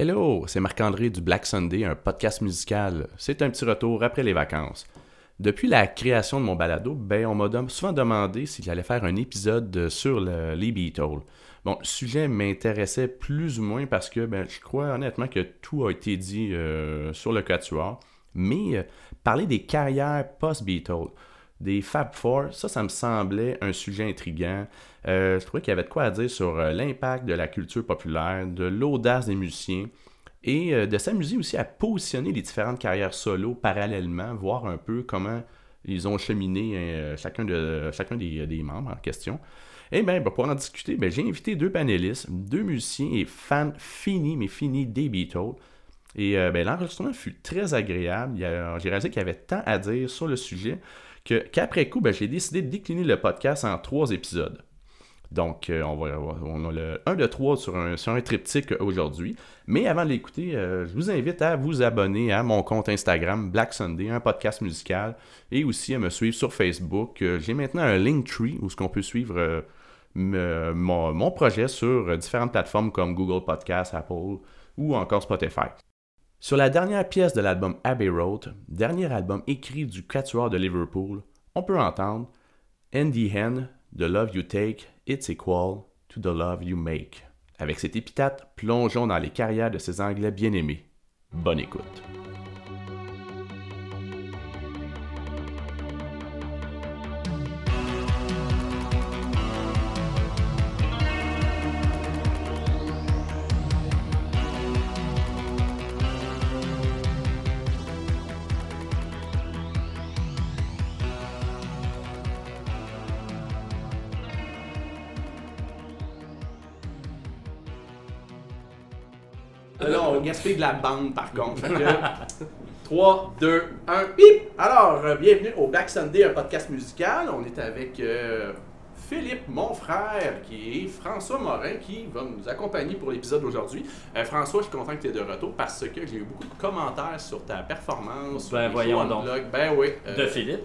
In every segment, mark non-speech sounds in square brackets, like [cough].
Hello, c'est Marc-André du Black Sunday, un podcast musical. C'est un petit retour après les vacances. Depuis la création de mon balado, ben, on m'a souvent demandé si j'allais faire un épisode sur le, les Beatles. Bon, le sujet m'intéressait plus ou moins parce que ben, je crois honnêtement que tout a été dit euh, sur le quatuor. Mais euh, parler des carrières post-Beatles, des Fab Four, ça, ça me semblait un sujet intriguant. Euh, je trouvais qu'il y avait de quoi à dire sur euh, l'impact de la culture populaire, de l'audace des musiciens et euh, de s'amuser aussi à positionner les différentes carrières solo parallèlement, voir un peu comment ils ont cheminé chacun, de, chacun des, membres en question. Et bien, pour en discuter, ben, j'ai invité deux panélistes, deux musiciens et fans finis, mais finis des Beatles. Et ben, l'enregistrement fut très agréable. J'ai réalisé qu'il y avait tant à dire sur le sujet qu'après coup, ben, j'ai décidé de décliner le podcast en trois épisodes. Donc, euh, on, va, on a le 1 de 3 sur un, triptyque aujourd'hui. Mais avant de l'écouter, euh, je vous invite à vous abonner à mon compte Instagram Black Sunday, un podcast musical, et aussi à me suivre sur Facebook. Euh, j'ai maintenant un Linktree où ce qu'on peut suivre mon, projet sur différentes plateformes comme Google Podcast, Apple ou encore Spotify. Sur la dernière pièce de l'album Abbey Road, dernier album écrit du Quatuor de Liverpool, on peut entendre Andy Hen, The Love You Take It's Equal to the Love You Make. Avec cet épithète, plongeons dans les carrières de ces Anglais bien-aimés. Bonne écoute. Gaspiller de la bande par contre. 3, 2, 1, bip! Alors, euh, bienvenue au Black Sunday, un podcast musical. On est avec euh, Philippe, mon frère, qui est François Morin, qui va nous accompagner pour l'épisode d'aujourd'hui. Euh, François, je suis content que tu es de retour parce que j'ai eu beaucoup de commentaires sur ta performance. Ben voyons donc. Ben oui. de Philippe.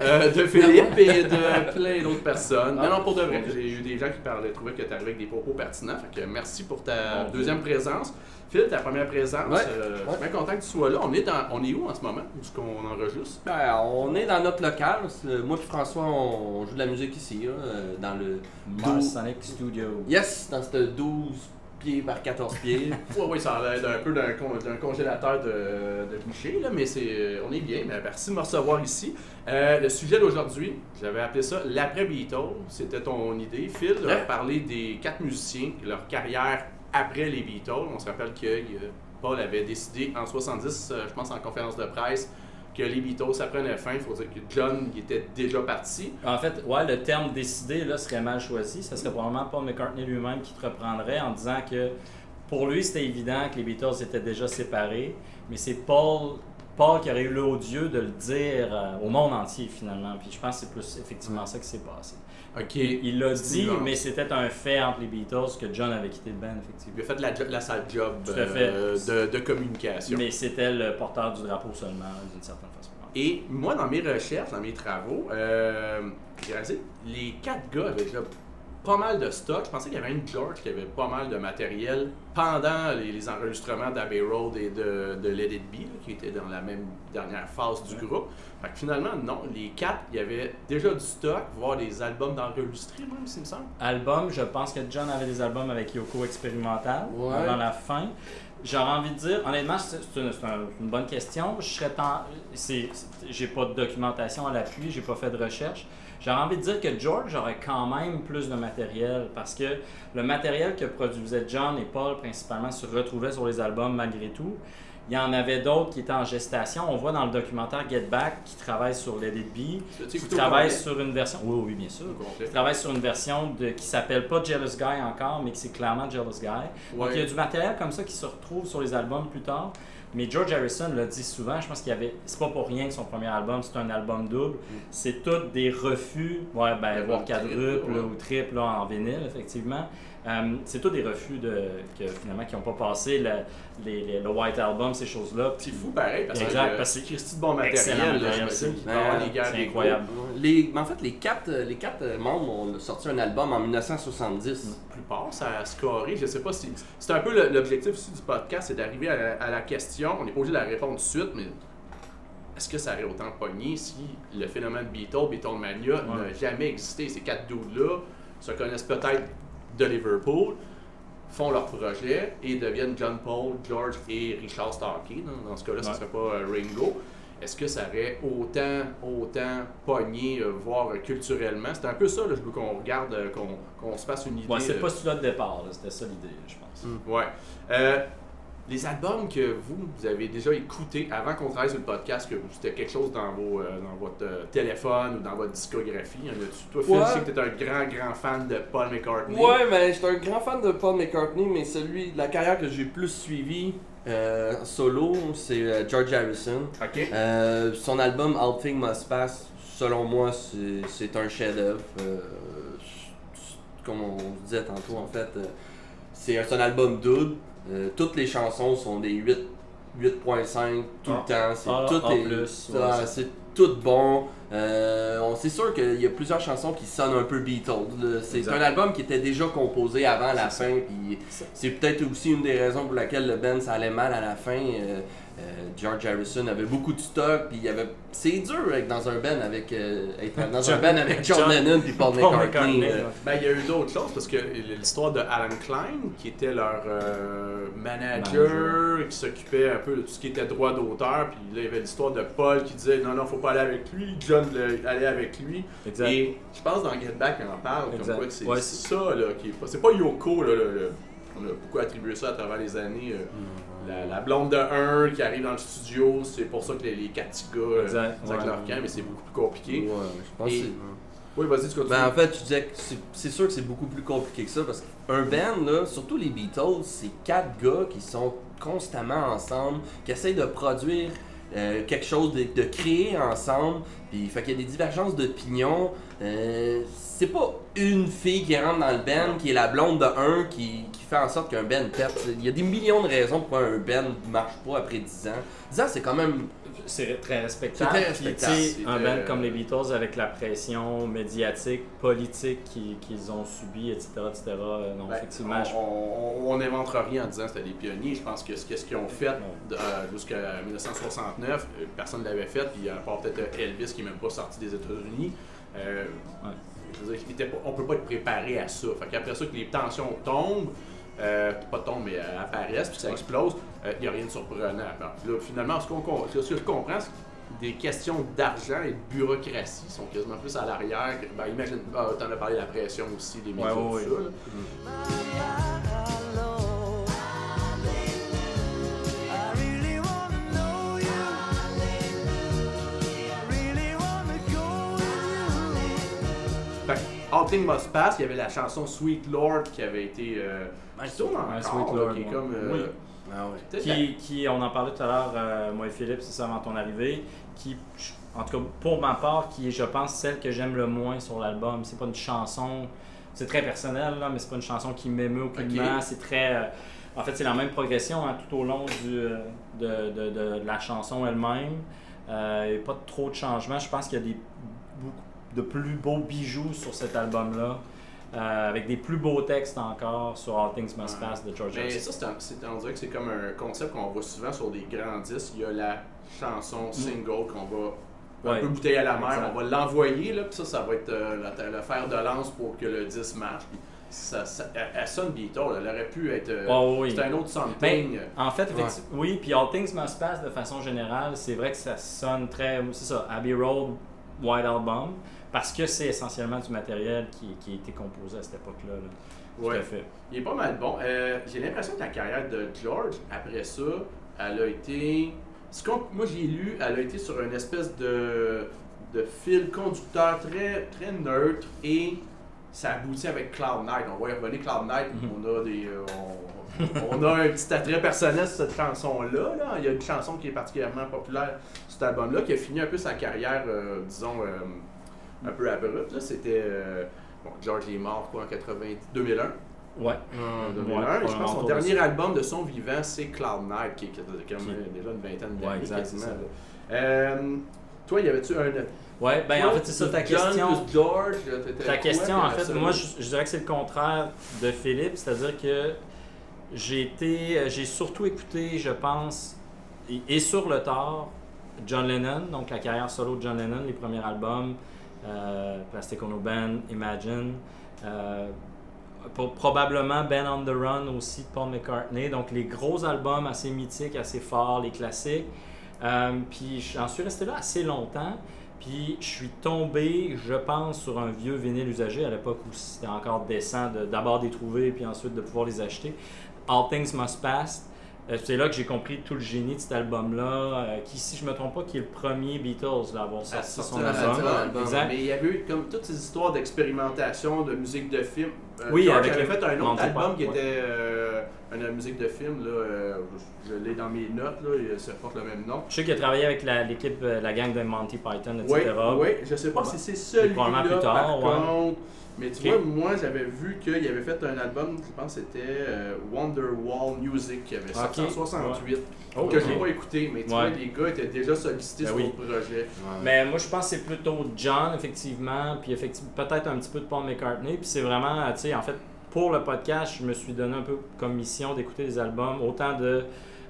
de Philippe [laughs] et de plein d'autres personnes. non, non, pour de vrai. J'ai eu des gens qui parlaient, trouvaient que tu arrivais avec des propos pertinents. Fait que merci pour ta deuxième présence. Phil, ta première présence. Ouais. Euh, bien content que tu sois là. On est, on est où en ce moment? Où est-ce qu'on enregistre? Ben, on est dans notre local. Moi et François, on, joue de la musique ici, euh, dans le... Mars Sonic Studio. Yes, dans ce 12 pieds par 14 pieds. [laughs] oui, oui, ça a l'air un peu d'un congélateur de, de boucher, là, mais c'est, on est bien. Mais merci de me recevoir ici. Euh, le sujet d'aujourd'hui, j'avais appelé ça l'après-Beatles. C'était ton idée, Phil, de parler des quatre musiciens, leur carrière après les Beatles. On se rappelle que Paul avait décidé en 70, euh, je pense en conférence de presse, que les Beatles, ça prenait fin. Il faut dire que John il était déjà parti. En fait, ouais, le terme décidé là, serait mal choisi. Ce serait probablement Paul McCartney lui-même qui te reprendrait en disant que pour lui, c'était évident que les Beatles étaient déjà séparés, mais c'est Paul Paul qui aurait eu l'odieux de le dire euh, au monde entier finalement. Puis je pense que c'est plus effectivement ça qui s'est passé. Ok. Il l'a dit, mais c'était un fait entre les Beatles que John avait quitté le band, effectivement. Il a fait la, la sale job euh, de, de, communication. Mais c'était le porteur du drapeau seulement, d'une certaine façon. Et moi, dans mes recherches, dans mes travaux, euh, j'ai réalisé les quatre gars avaient déjà pas mal de stock. Je pensais qu'il y avait une George qui avait pas mal de matériel pendant les, enregistrements d'Abbey Road et de, de Let It Be, qui étaient dans la même dernière phase du groupe. Fait que finalement, non, les quatre, il y avait déjà du stock, voire des albums d'enregistrés, même, s'il me semble. Albums, je pense que John avait des albums avec Yoko expérimental avant la fin. J'aurais envie de dire, honnêtement, c'est une, bonne question. Je serais j'ai pas de documentation à l'appui, j'ai pas fait de recherche. J'aurais envie de dire que George aurait quand même plus de matériel parce que le matériel que produisaient John et Paul principalement se retrouvait sur les albums malgré tout. Il y en avait d'autres qui étaient en gestation. On voit dans le documentaire Get Back qui travaille sur Be, qui travaille sur une version. Oui, oui, bien sûr. Qui travaille sur une version de, qui s'appelle pas Jealous Guy encore, mais qui c'est clairement Jealous Guy. Donc il y a du matériel comme ça qui se retrouve sur les albums plus tard. Mais George Harrison l'a dit souvent, je pense qu'il y avait. C'est pas pour rien que son premier album, c'est un album double. Mm. C'est tout des refus, ouais, ben, voire quadruple ou triple en vinyle, effectivement. Euh, c'est tous des refus de, que, finalement qui n'ont pas passé le, les, le White Album, ces choses-là. C'est fou pareil, parce Exact, que parce c'est que Christy de bon matériel. c'est- Ouais, c'est incroyable. Les, mais en fait, les quatre, les quatre membres ont sorti un album en 1970. La plupart, ça a scoré. Je sais pas si. C'est un peu l'objectif aussi du podcast, c'est d'arriver à, la- à la question. On n'est pas obligé de la répondre tout de suite, mais est-ce que ça aurait autant pogné si le phénomène Beatle, Beatlemania n'a jamais existé? Ces quatre dudes-là se connaissent peut-être de Liverpool, font leur projet et deviennent John Paul, George et Richard Starkey. Dans, dans ce cas-là, ça Ouais. serait pas euh, Ringo. Est-ce que ça aurait autant, autant pogné, euh, voire euh, culturellement? C'est un peu ça, là, je veux qu'on regarde, euh, qu'on qu'on se fasse une idée. Ouais, c'est pas celui-là de départ, là, c'était ça l'idée, je pense. Ouais. Les albums que vous, vous avez déjà écoutés avant qu'on travaille sur le podcast, que c'était quelque chose dans, vos, euh, dans votre euh, téléphone ou dans votre discographie, y en a-tu? Toi, Phil, Ouais. je sais que t'es un grand, grand fan de Paul McCartney. Ouais, mais j'étais un grand fan de Paul McCartney, mais celui de la carrière que j'ai plus suivi euh, solo, c'est euh, George Harrison. OK. Euh, son album All Things Must Pass, selon moi, c'est un chef-d'œuvre. Comme on disait tantôt, en fait, c'est un, c'est un album double. Euh, toutes les chansons sont des 8 8.5 tout Ah. le temps. C'est Ah, tout A+, est- ouais, ah, c'est- c'est tout bon. Euh, on c'est sûr qu'il y a plusieurs chansons qui sonnent un peu Beatles. C'est un album qui était déjà composé avant la C'est fin. c'est peut-être aussi une des raisons pour laquelle le band ça allait mal à la fin. Euh, euh, George Harrison avait beaucoup de stock, puis il y avait. C'est dur être dans un band avec euh, être dans un John- band avec John, John- Lennon puis Paul, Paul McCartney. McCartney, euh. Ben, il y a eu d'autres choses parce que l'histoire de Alan Klein, qui était leur euh, manager, Manager. qui s'occupait un peu de tout ce qui était droit d'auteur, puis là, il y avait l'histoire de Paul qui disait non, non, faut pas aller avec lui, John allait avec lui. Exact. Et je pense dans Get Back, il en parle, comme Exact. quoi que c'est Ouais, ça, là, qui est pas. C'est pas Yoko, là, on a beaucoup attribué ça à travers les années. euh, la, la blonde de 1 qui arrive dans le studio, c'est pour ça que les, les quatre petits gars euh, Exact, ouais. leur camp, mais c'est beaucoup plus compliqué. Ouais, je pense Et- que c'est- Oui, vas-y, tu continues. Ben, en fait, je disais que c'est- c'est sûr que c'est beaucoup plus compliqué que ça parce qu'un band, là, surtout les Beatles, c'est quatre gars qui sont constamment ensemble, qui essayent de produire euh, quelque chose, de, de créer ensemble. Puis, fait qu'il y a des divergences d'opinion. Euh, c'est pas une fille qui rentre dans le band qui est la blonde de un qui, qui fait en sorte qu'un band pète. Il y a des millions de raisons pourquoi un band marche pas après 10 ans. 10 ans, c'est quand même. C'est très respectable. C'est très respectable. un band comme les Beatles avec la pression médiatique, politique qu'ils ont subie, etc., etc. euh, Non, Ben, effectivement, on- on on n'invente rien en disant que c'était des pionniers. Je pense que ce qu'ils ont fait euh, jusqu'à 1969, euh, personne ne l'avait fait. Puis à part peut-être Elvis qui n'est même pas sorti des États-Unis. euh, Ouais. dire, il on peut pas être préparé à ça. Fait qu'après ça, que les tensions tombent, euh, pas tombent, mais euh, apparaissent, puis ça explose, euh, il n'y a rien de surprenant. Là, finalement, ce, qu'on, ce que je comprends, c'est que des questions d'argent et de bureaucratie sont quasiment plus à l'arrière. que- Ben, imagine, ah, t'en as parlé de la pression aussi, des médias, Ouais, ouais, tout ouais. ça. là. Fait All Things Must Pass, il y avait la chanson Sweet Lord qui avait été. Euh, Ouais, qui tourne encore, Sweet là, Lord, qui est ouais. comme. euh, Oui. Ah ouais. peut-être la- qui, qui, on en parlait tout à l'heure, euh, moi et Philippe, c'est ça avant ton arrivée, qui, en tout cas pour ma part, qui est, je pense, celle que j'aime le moins sur l'album. C'est pas une chanson, c'est très personnel, là, mais c'est pas une chanson qui m'émeut aucunement. C'est très. euh, en fait, c'est la même progression hein, tout au long du, euh, de, de- de- de la chanson elle-même. Euh, Il n'y a pas trop de changements. Je pense qu'il y a des beaucoup de plus beaux bijoux sur cet album-là. euh, avec des plus beaux textes encore sur All Things Must Ouais. Pass de George Mais Harrison. ça, c'est on dirait que c'est comme un concept qu'on voit souvent sur des grands disques. Il y a la chanson single qu'on va un Mm. Ouais. peu bouteille à la mer, on va l'envoyer, là, puis ça, ça va être euh, la- le fer de lance pour que le disque marche. Puis ça, ça- elle, elle sonne Beatles, elle aurait pu être. euh, Oh, oui. C'est un autre something. Ben, en fait, oui, puis All Things Must Pass de façon générale, c'est vrai que ça sonne très. C'est ça, Abbey Road, White Album, parce que c'est essentiellement du matériel qui, qui a été composé à cette époque-là. là. Tout à fait. Il est pas mal bon. Euh, j'ai l'impression que la carrière de George, après ça, elle a été. ce moi, j'ai lu, elle a été sur une espèce de, de fil conducteur très, très neutre et ça aboutit avec Cloud Night. On va y revenir Cloud Night. Mhm. On a des. euh, on, on a un petit attrait personnel sur cette chanson-là. là. Il y a une chanson qui est particulièrement populaire sur cet album-là, qui a fini un peu sa carrière, euh, disons, euh, un peu abrupte. là. C'était. euh, bon, George est mort quoi, en 80, 2001. Ouais. en 2001. Ouais, Et je pense que son dernier album de son vivant, c'est Cloud Night, qui, qui a quand même Qui- déjà une vingtaine d'années. exact, quasiment, c'est ça. là. Euh, toi, y avait-tu un. Ouais, ben toi, en fait, c'est ça ta John question. George, Ta quoi, question, en fait, moi, je, je dirais que c'est le contraire de Philippe, c'est-à-dire que j'ai été, euh, j'ai surtout écouté, je pense, et, et sur le tard, John Lennon, donc la carrière solo de John Lennon, les premiers albums, euh, Plastic Ono Band, Imagine, euh, pro- probablement Ben on the Run aussi de Paul McCartney, donc les gros albums assez mythiques, assez forts, les classiques. Euh, puis j'en suis resté là assez longtemps. Puis je suis tombé, je pense, sur un vieux vinyle usagé à l'époque où c'était encore décent de d'abord les trouver puis ensuite de pouvoir les acheter. All Things Must Pass. Euh, C'est là que j'ai compris tout le génie de cet album-là, euh, qui, si je me trompe pas, qui est le premier Beatles à avoir à sorti son album. album. Exact. Mais il y avait eu comme toutes ces histoires d'expérimentation, de musique de film. Euh, Oui, avec avait le- fait un autre album qui ouais. était euh, une musique de film. Là, euh, je l'ai dans mes notes, là, et ça porte le même nom. Je sais qu'il a travaillé avec l'équipe, la gang de Monty Python, etc. Oui, oui, je sais pas si c'est celui-là Probablement plus tard, par ouais. contre. Mais tu vois, moi j'avais vu qu'il avait fait un album, je pense que c'était euh, Wonderwall Music qui avait sorti Ok, en 68, Oh, que je n'ai pas écouté, mais tu Ouais. vois, les gars étaient déjà sollicités Ben sur oui. le projet. Mais moi, je pense que c'est plutôt John, effectivement, puis effectivement, peut-être un petit peu de Paul McCartney. Puis c'est vraiment, tu sais, en fait, pour le podcast, je me suis donné un peu comme mission d'écouter des albums, autant de.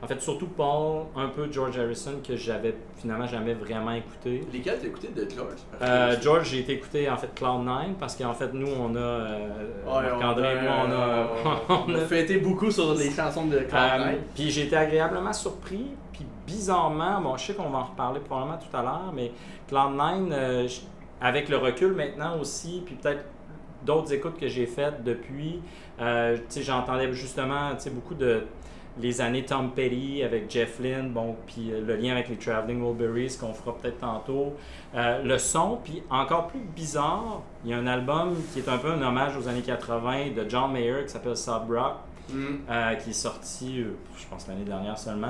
En fait, surtout Paul, un peu George Harrison, que j'avais finalement jamais vraiment écouté. Lesquels t'as écouté de George? Euh, George, j'ai été écouté en fait Cloud9 parce qu'en fait, nous, on a. euh, Marc-André et moi, on a. [laughs] on a fêté beaucoup sur les chansons de Cloud euh, Nine. puis j'ai été agréablement surpris. Puis bizarrement, bon, je sais qu'on va en reparler probablement tout à l'heure, mais Cloud9, euh, je- avec le recul maintenant aussi, puis peut-être d'autres écoutes que j'ai faites depuis, j'entendais justement beaucoup de les années Tom Petty avec Jeff Lynne, bon, puis euh, le lien avec les Traveling Wilburys qu'on fera peut-être tantôt. Euh, le son, puis encore plus bizarre, il y a un album qui est un peu un hommage aux années 80 de John Mayer qui s'appelle Sub Rock Mm. euh, qui est sorti, euh, je pense, l'année dernière seulement.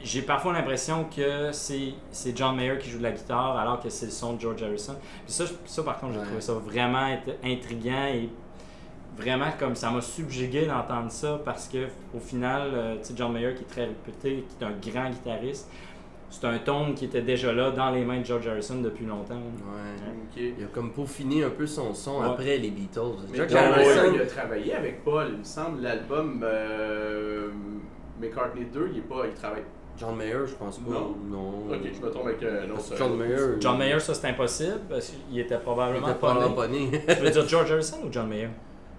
J'ai parfois l'impression que c'est John Mayer qui joue de la guitare alors que c'est le son de George Harrison. Puis ça, ça par contre, j'ai Ouais. trouvé ça vraiment int- intriguant et vraiment comme ça m'a subjugué d'entendre ça parce que au final, euh, tu sais, John Mayer qui est très réputé, qui est un grand guitariste, c'est un tone qui était déjà là dans les mains de George Harrison depuis longtemps. Ouais. Ok. Il a comme peaufiné un peu son son Ouais. après les Beatles. Mais George John Harrison, Mayer, il a travaillé avec Paul, il me semble, l'album euh, McCartney 2, il est pas, il travaille. John Mayer, je pense pas. Non. Non. Ok, je me trompe avec euh, autre. que John Mayer. John Mayer, ça c'est impossible parce qu'il était il probablement était pas pas né. pas né. Tu veux dire George Harrison ou John Mayer?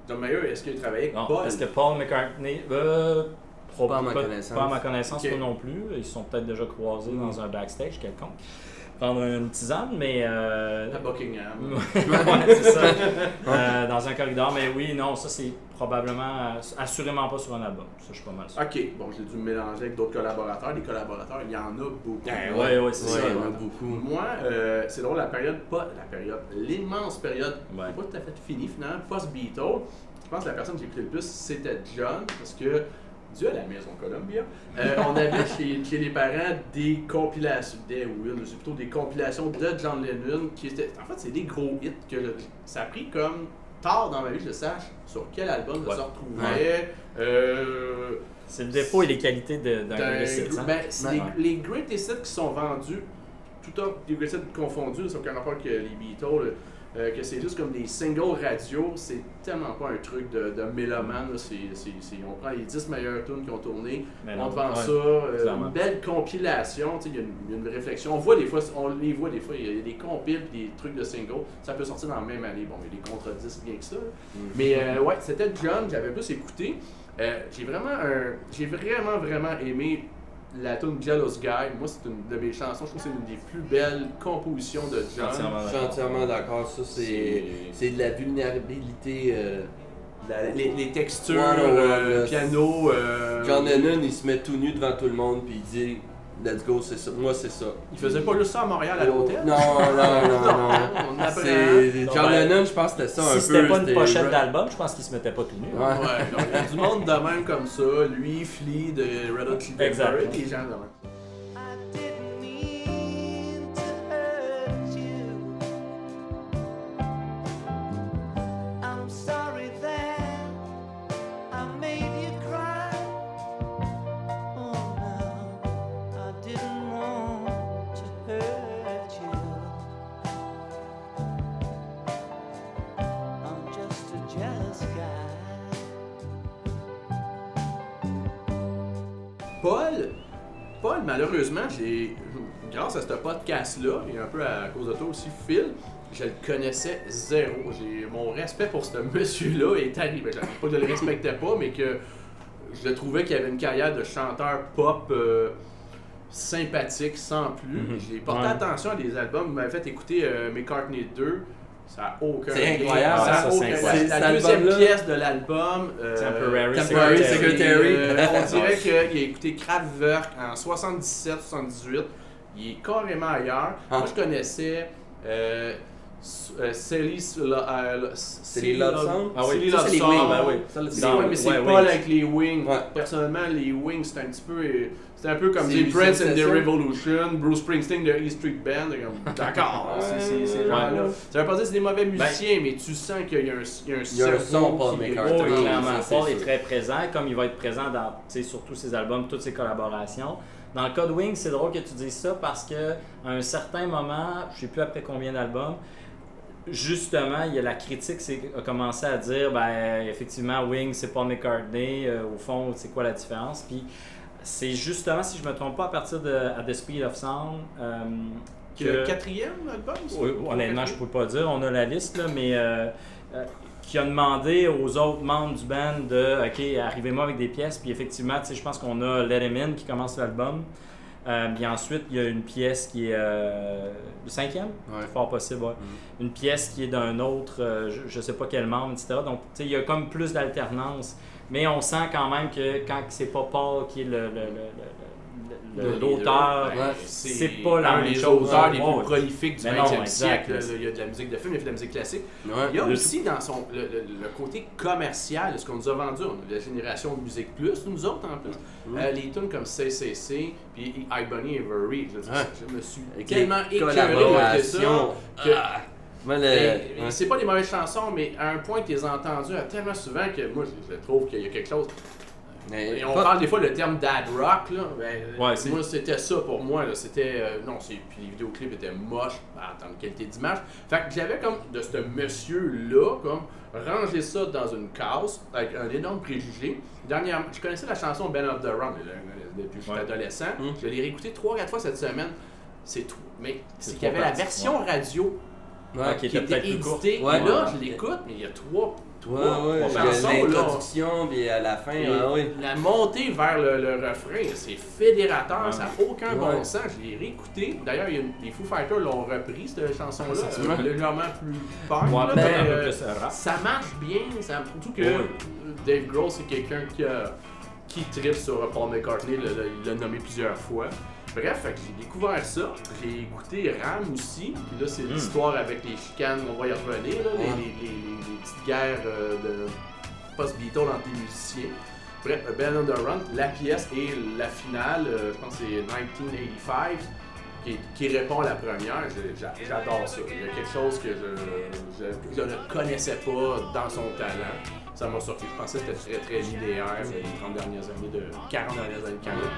John Mayer, est-ce qu'il a travaillé avec Non, Paul parce que Paul McCartney, euh, Pas à ma connaissance. Pas à ma connaissance, Ok. pas non plus. Ils se sont peut-être déjà croisés Mm. dans un backstage quelconque. Prendre une tisane, mais. euh, à Buckingham. [laughs] ouais, c'est ça. Euh, dans un corridor, mais oui, non, ça c'est probablement, euh, assurément pas sur un album. Ça, je suis pas mal sûr. Ok, bon, j'ai dû me mélanger avec d'autres collaborateurs. Les collaborateurs, il y en a beaucoup. Ben ouais, ouais, c'est Ouais, ça. il y en a beaucoup. Moi, euh, c'est drôle, la période, pas la période, l'immense période, Ouais. pas tout à fait finie finalement, post-Beatles, je pense que la personne que j'ai écouté le plus, c'était John, parce que, à la maison Columbia, euh, on avait [laughs] chez, chez les parents des compilations, des, oui, plutôt des compilations de John Lennon, qui étaient, en fait, c'est des gros hits que le- ça a pris comme tard dans ma vie, je sache, sur quel album ça Ouais. se retrouvait. Euh, C'est le défaut et les qualités de- d'un greatest hits, hein? ben, c'est Ouais. les, les greatest hits qui sont vendus, tout autre des greatest hits confondus, ça n'a aucun rapport que les Beatles, euh, que c'est juste comme des singles radio, c'est tellement pas un truc de, de mélomane. là, on prend les 10 meilleures tunes qui ont tourné, Mais on te vend ouais, ça, euh, une belle compilation, il y, a une- réflexion. On voit des fois, on les voit des fois, il y a des compiles, des trucs de singles, ça peut sortir dans la même année. Bon, il y a des contre-disques bien que ça. là. Mais euh, ouais, c'était John, j'avais plus écouté. Euh, j'ai vraiment un, j'ai vraiment vraiment aimé la tune Jealous Guy. Moi, c'est une de mes chansons. Je trouve que c'est une des plus belles compositions de John. Entièrement Je suis d'accord. entièrement d'accord. Ça, c'est C'est- de la vulnérabilité. euh, La- les, les textures, Ouais, ouais, euh, ouais, piano. euh, John Lennon, il se met tout nu devant tout le monde puis il dit Let's go, c'est ça. Moi, c'est ça. Il faisait pas juste ça à Montréal à l'hôtel? Non, non, non, non. [laughs] On apprend. C'est- Non, John ben, Lennon, je pense que c'était ça un Si peu. c'était pas une pochette d'album, je pense qu'il se mettait pas tout nu. Ouais. Ouais, donc il y a du monde de même comme ça. Lui, Flea de Red Hot Chili Peppers, des gens de même. Malheureusement, j'ai, grâce à ce podcast-là, et un peu à cause de toi aussi, Phil, je le connaissais zéro. J'ai, mon respect pour ce monsieur-là est arrivé. Je- Pas que je le respectais pas, mais que je le trouvais qu'il avait une carrière de chanteur pop euh, sympathique, sans plus. Mhm. J'ai porté Ouais. attention à des albums. Vous m'avez fait écouter euh, McCartney 2. Ça n'a aucun C'est incroyable. Ça a Ah, ça, c'est aucun- incroyable. La deuxième pièce de l'album. euh, Temporary Temporary Secretary. Secretary. euh, on dirait qu'il a écouté Kraftwerk en 77-78. Il est carrément ailleurs. Ah. Moi, je connaissais euh, S- euh, euh, Love Song? Ah oui, Silly Ça, Love c'est les Song. Wings. ben oui. Ça, c'est les ouais, Wings. mais c'est Wings. avec les Wings. Ouais. Personnellement, les Wings, c'est un petit peu. C'est un peu comme C'est des Prince and the. Revolution, Bruce Springsteen de E Street Band. [laughs] D'accord, c'est c'est- ces gens-là. Ça veut pas dire que c'est des mauvais musiciens, mais tu sens qu'il y a un, il y a un, Il y a un cerveau son, Paul qui McCartney. Oh, clairement. Paul est très présent, comme il va être présent dans, tu sais, sur tous ses albums, toutes ses collaborations. Dans le cas de Wings, c'est drôle que tu dises ça parce que à un certain moment, je sais plus après combien d'albums, justement, il y a la critique c'est- a commencé à dire, ben effectivement, Wings, c'est Paul McCartney. euh, au fond, c'est quoi la différence? Puis c'est justement, si je me trompe pas, à partir de At the Speed of Sound. euh, que le quatrième album oui, honnêtement, je quatrième? peux pas dire. On a la liste, là, mais euh, euh, qui a demandé aux autres membres du band de OK, arrivez-moi avec des pièces. Puis effectivement, je pense qu'on a Let Him In qui commence l'album. Euh, puis ensuite, il y a une pièce qui est euh, le cinquième, Ouais. c'est fort possible, ouais. Une pièce qui est d'un autre, euh, je, je sais pas quel membre, etc. Donc, il y a comme plus d'alternance. Mais on sent quand même que quand c'est pas Paul qui est le- le- le- le- le- Le l'auteur, ben, c'est pas la un même des chose. auteurs les Ouais, plus prolifiques du Mais non, 20e exact, siècle. Il y a de la musique de film, il y a de la musique classique. Ouais. Il y a Le- aussi dans son, le, le- le côté commercial de ce qu'on nous a vendu. On a la génération de Musique Plus, nous autres en plus. Mm. Euh, les tunes comme CCC, puis I Bunny Every. Je, je me suis tellement écœuré de ça. que- Ah. Le- mais C'est pas des mauvaises chansons, mais à un point que tu les as entendues euh, tellement souvent que moi, je, je trouve qu'il y a quelque chose. Mais Et on pas- parle des fois le terme dad rock, là. Ben, Ouais, moi, c'était ça pour moi, là. C'était. euh, non, c'est. Puis les vidéoclips étaient moches en termes de qualité d'image. Fait que j'avais comme de ce monsieur-là, comme, rangé ça dans une case avec un énorme préjugé. Dernièrement, je connaissais la chanson Ben of the Run depuis que j'étais Ouais. adolescent. Mm. Je l'ai réécouté 3-4 fois cette semaine. C'est tout. Mais C'est qu'il y avait trois la version radio Ouais. Qui était était peut-être plus. Ouais. Là, Ouais. je l'écoute, mais il y a trois. Ouais, trois- ouais, l'introduction, puis à la fin, ah. La montée vers le, le refrain, c'est fédérateur, Ouais. ça n'a aucun Ouais. bon sens. Je l'ai réécouté. D'ailleurs, les Foo Fighters l'ont repris, cette chanson-là, euh, légèrement plus punk. Ouais, là, peut-être mais, un peu euh, ça marche bien, ça, surtout que Ouais. Dave Grohl, c'est quelqu'un qui, a- qui tripe sur Paul McCartney, le- le- il l'a nommé plusieurs fois. Bref, j'ai découvert ça. J'ai écouté Ram aussi. Puis là, c'est Mm. l'histoire avec les chicanes, on va y revenir, là, les, Ouais. les- les- les- les petites guerres euh, de post-Beatles entre les musiciens. Bref, on the Run, la pièce et la finale, euh, je pense que c'est 1985, qui, qui répond à la première. J'adore ça. Il y a quelque chose que je, je- je ne connaissais pas dans son talent. Ça m'a surpris. Je pensais que c'était très très euh, les 30 dernières années, de 40 dernières années de carrière.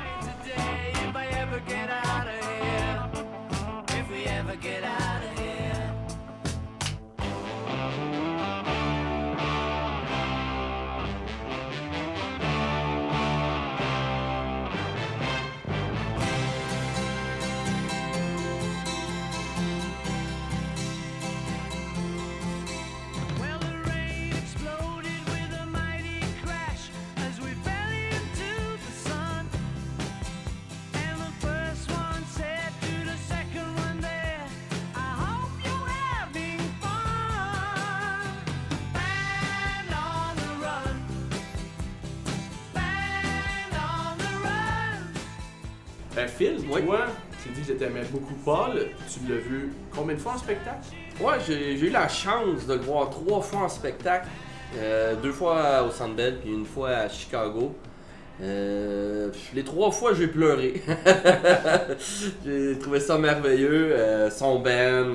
Phil, Oui. toi, tu dis que t'aimais beaucoup Paul. Tu l'as vu combien de fois en spectacle? Ouais, j'ai j'ai eu la chance de le voir trois fois en spectacle. Euh, deux fois au Centre Bell, puis une fois à Chicago. Euh, les trois fois, j'ai pleuré. [laughs] j'ai trouvé ça merveilleux. euh, son band.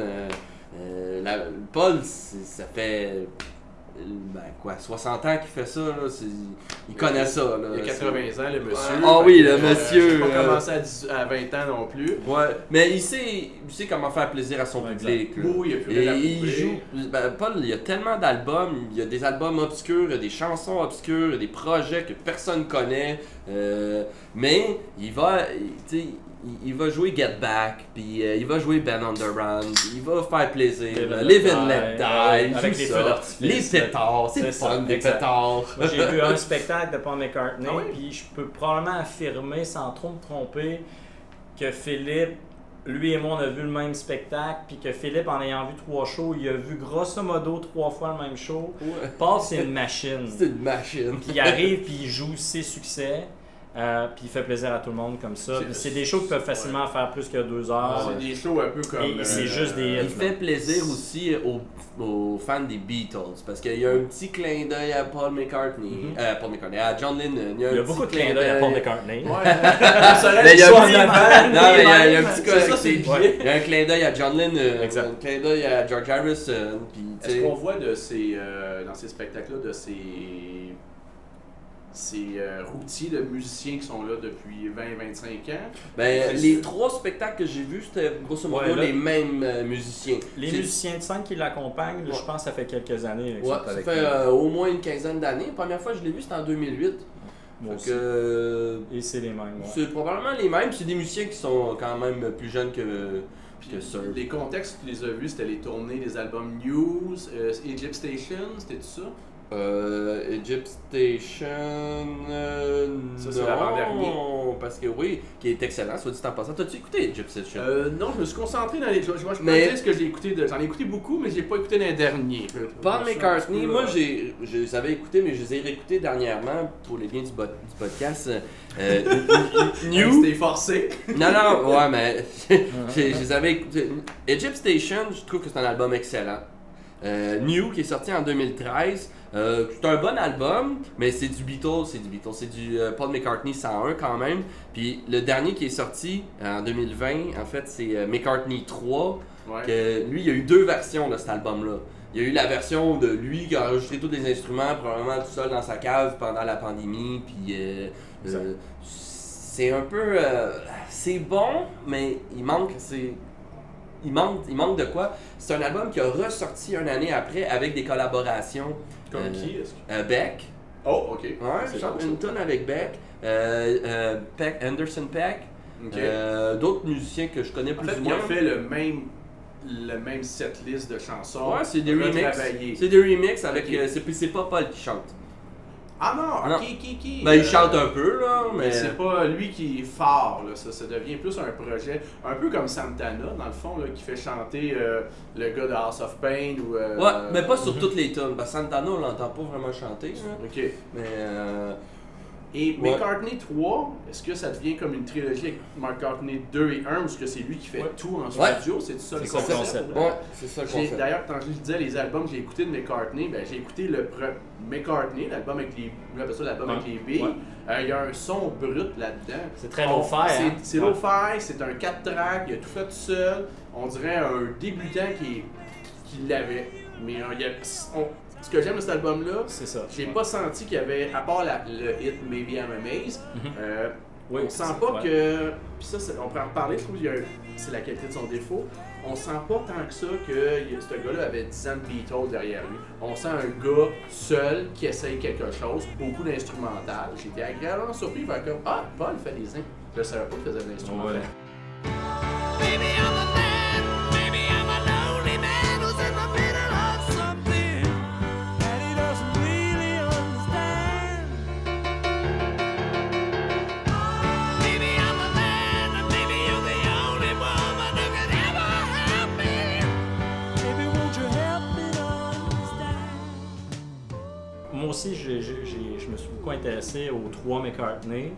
la- Paul, ça fait ben quoi, 60 ans qu'il fait ça, là, il connaît ça. Là, Il a C'est- 80 ans, le monsieur. Ah oui, le euh, monsieur, j'ai pas euh, commencé à, 10 à 20 ans non plus. Ouais, mais il sait, il sait comment faire plaisir à son public. Oui, il a plus il joue. Ben, Paul, il y a tellement d'albums. Il y a des albums obscurs, il y a des chansons obscures, il y a des projets que personne connaît. euh, mais il va, il- tu sais, il, il va jouer Get Back, puis euh, il va jouer Ben Run, il va faire plaisir. Live and là. Let Live and Die, Let Die, ouais, il avec les ça. feux. Les pétards, c'est le ça, fun des pétards. Moi, j'ai vu [laughs] un spectacle de Paul McCartney, Ah oui? puis je peux probablement affirmer, sans trop me tromper, que Philippe, lui et moi, on a vu le même spectacle, puis que Philippe, en ayant vu trois shows, il a vu grosso modo trois fois le même show. Ouais. Paul, c'est une machine. [laughs] C'est une machine. Puis il arrive, puis il joue ses succès, euh, puis il fait plaisir à tout le monde comme ça. C'est- des shows qui peuvent facilement faire plus que deux heures. C'est des shows un peu comme. Et c'est euh, juste des- Il fait plaisir aussi aux, aux fans des Beatles parce qu'il y a un petit clin d'œil à Paul McCartney, Mhm. euh, Paul McCartney, à John Lennon. Il y a un beaucoup de clins d'œil à Paul McCartney. Il y a un petit- il y a- il y a un. Il y a clin d'œil à John Lennon, Exact. un clin d'œil à George Harrison. Puis, tu Est-ce sais, qu'on voit de ces, euh, dans ces spectacles-là de ces, ces euh, routiers de musiciens qui sont là depuis 20-25 ans? ben, c'est- les trois spectacles que j'ai vus, c'était grosso modo Ouais, là- les mêmes euh, musiciens. Les C'est- musiciens de scène qui l'accompagnent, je pense que ça fait quelques années. Ouais, ça avec fait euh, au moins une quinzaine d'années. La première fois que je l'ai vu, c'était en 2008. Moi Fait aussi. que, euh, Et c'est les mêmes. ouais. C'est probablement les mêmes, c'est des musiciens qui sont quand même plus jeunes que. Les contextes que tu les as vus, c'était les tournées des albums News, euh, Egypt Station, c'était tout ça? Euh, Egypt Station. euh, Ça, c'est non, l'avant-dernier. Parce que oui, qui est excellent, soit dit en passant. T'as-tu écouté Egypt Station? Euh, non, je me suis concentré dans les. Je, je, je peux Mais- dire ce que j'ai écouté. de- J'en ai écouté beaucoup, mais je l'ai pas écouté dans les derniers. Paul McCartney, peu, moi j'ai, je les avais écoutés, mais je les ai réécoutés dernièrement pour les biens du, bo- du podcast. Euh, [laughs] New. C'était forcé. [laughs] Non, non, ouais, mais [laughs] je les avais écoutés. Egypt Station, je trouve que c'est un album excellent. Euh, New, qui est sorti en 2013, euh, c'est un bon album, mais c'est du Beatles, c'est du Beatles, c'est du euh, Paul McCartney 101 quand même. Puis le dernier qui est sorti en 2020, en fait, c'est McCartney 3. Ouais. Que lui, il y a eu deux versions de cet album-là. Il y a eu la version de lui qui a enregistré tous les instruments, probablement tout seul dans sa cave pendant la pandémie. Puis c'est un peu. c'est bon, mais il manque. C'est, il, manque il manque de quoi C'est un album qui a ressorti une année après avec des collaborations. Comme Euh, qui est-ce que- Euh, Beck. Oh, ok. Ouais, une tonne avec Beck. Euh, Peck, Anderson Peck. D'autres musiciens que je connais En plus fait, ou il a moins. fait le même, le même setlist de chansons. Ouais, c'est des remixes. C'est des remixes avec. C'est pas Paul qui chante. Ah non, Non. ok, ok, ok. Ben, il Euh, chante un peu, là, mais. Mais c'est pas lui qui est fort, là. Ça, ça devient plus un projet, un peu comme Santana, dans le fond, là, qui fait chanter euh, le gars de House of Pain ou. euh, Ouais, mais pas sur Mhm. toutes les. Parce que Santana, on l'entend pas vraiment chanter. hein. Ok. Mais. Euh... Et Ouais. McCartney 3, est-ce que ça devient comme une trilogie avec McCartney 2 et 1 ou est-ce que c'est lui qui fait Ouais. tout en studio? C'est ça le C'est ça le concept? concept. Ouais, c'est ça le J'ai- concept. D'ailleurs, quand je disais les albums que j'ai écoutés de McCartney, ben, j'ai écouté le pre- McCartney, l'album avec les, on l'album Ouais. avec les billes. Euh, Il y a un son brut là-dedans. C'est très On- low-fi. C'est hein? c'est Ouais. low-fi, c'est un 4 tracks, il a tout fait tout seul. On dirait un débutant qui, qui l'avait. Mais euh, il y a- on- ce que j'aime de cet album-là, C'est ça. j'ai Ouais. pas senti qu'il y avait, à part la- le hit Maybe I'm Amazed, euh, Oui, on sent pas ouais. que. Puis ça, on pourrait en reparler, je trouve un- c'est la qualité de son défaut. On sent pas tant que ça que ce gars-là avait 10 ans de Beatles derrière lui. On sent un gars seul qui essaye quelque chose, beaucoup d'instrumental. J'étais agréablement surpris, comme Ah, Paul fait des ins. Je savais pas qu'il faisait de l'instrumental. Ouais. Moi aussi, j'ai- j'ai- j'ai- je me suis beaucoup intéressé aux trois McCartney.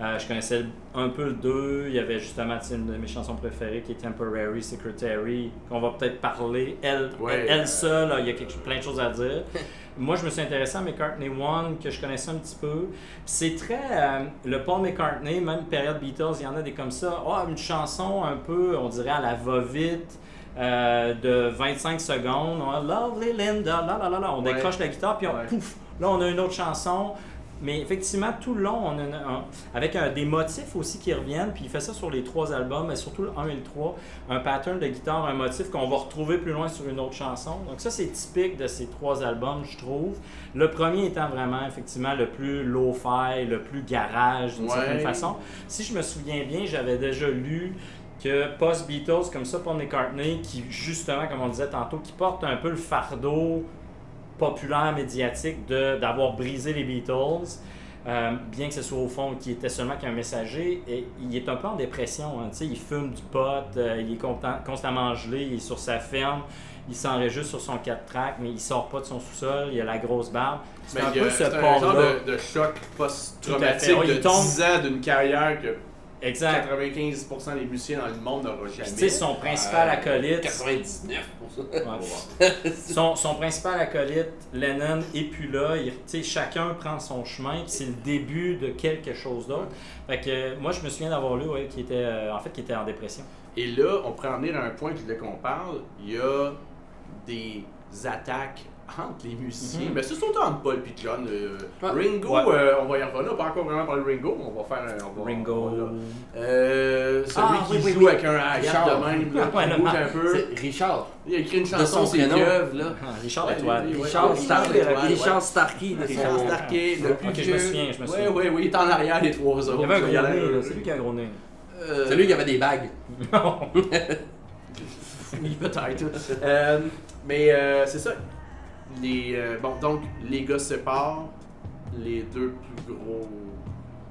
Euh, je connaissais un peu le 2. Il y avait justement une de mes chansons préférées qui est Temporary Secretary, qu'on va peut-être parler. Elle, Ouais. elle seule, il y a quelque, plein de choses à dire. [laughs] Moi, je me suis intéressé à McCartney One, que je connaissais un petit peu. C'est très. euh, le Paul McCartney, même période Beatles, il y en a des comme ça. Ah, une chanson un peu, on dirait à la va-vite. Euh, de 25 secondes. On Lovely Linda, là, là, là, là. On Ouais. décroche la guitare, puis on, Ouais. pouf, là, on a une autre chanson. Mais effectivement, tout le long, on a une- un- avec un- des motifs aussi qui reviennent, puis il fait ça sur les trois albums, mais surtout le 1 et le 3, un pattern de guitare, un motif qu'on va retrouver plus loin sur une autre chanson. Donc ça, c'est typique de ces trois albums, je trouve. Le premier étant vraiment, effectivement, le plus low-fi, le plus garage, d'une Ouais. certaine façon. Si je me souviens bien, j'avais déjà lu que post-Beatles, comme ça, Paul McCartney, qui justement, comme on disait tantôt, qui porte un peu le fardeau populaire, médiatique de- d'avoir brisé les Beatles, euh, bien que ce soit au fond qui était seulement qu'un messager, et il est un peu en dépression. hein, tu sais, il fume du pot, euh, il est content- constamment gelé, il est sur sa ferme, il s'enregistre sur son 4 track, mais il sort pas de son sous-sol, il a la grosse barbe. C'est un peu ce un genre de, de choc post-traumatique. Ouais, de il tombe- 10 ans d'une carrière que Exact. 95% des musiciens dans le monde n'auront Puis, jamais. tu sais, son principal Euh, acolyte. 99 pour ça. Ouais. [laughs] son, son principal acolyte, Lennon, est plus là. Il- chacun prend son chemin, puis c'est le début de quelque chose d'autre. Fait que euh, moi, je me souviens d'avoir lu, ouais, qui était, euh, en fait, qui était en dépression. Et là, on pourrait en venir à un point que voulais qu'on parle. Il y a des attaques entre les musiciens. Mhm. Mais c'est surtout entre Paul et John. euh, Ouais. Ringo, Ouais. euh, on va y revenir. Pas encore vraiment parler de Ringo, mais on va faire un. on va- Ringo. on va là. Euh, celui Ah, qui oui, oui, joue oui. avec un Richard. de même, là, Ouais, qui bouge un peu. C'est Richard. Il a écrit une De chanson, son c'est. Kev, là. Ah, Richard Ouais, Étoile. oui, oui, Richard oui, Starkey. Richard Étoile, Richard ouais. Starkey. de Richard Starkey, le plus Ok, je vieux. me souviens, je me Oui, souviens. oui, oui, il est en arrière des trois autres. Il y avait un gros nez, c'est lui qui a un gros nez. Euh, C'est lui qui avait des bagues. [laughs] Oui, [laughs] peut-être. Euh, mais euh, c'est ça. Les, euh, bon, donc, les gars se séparent. Les deux plus gros.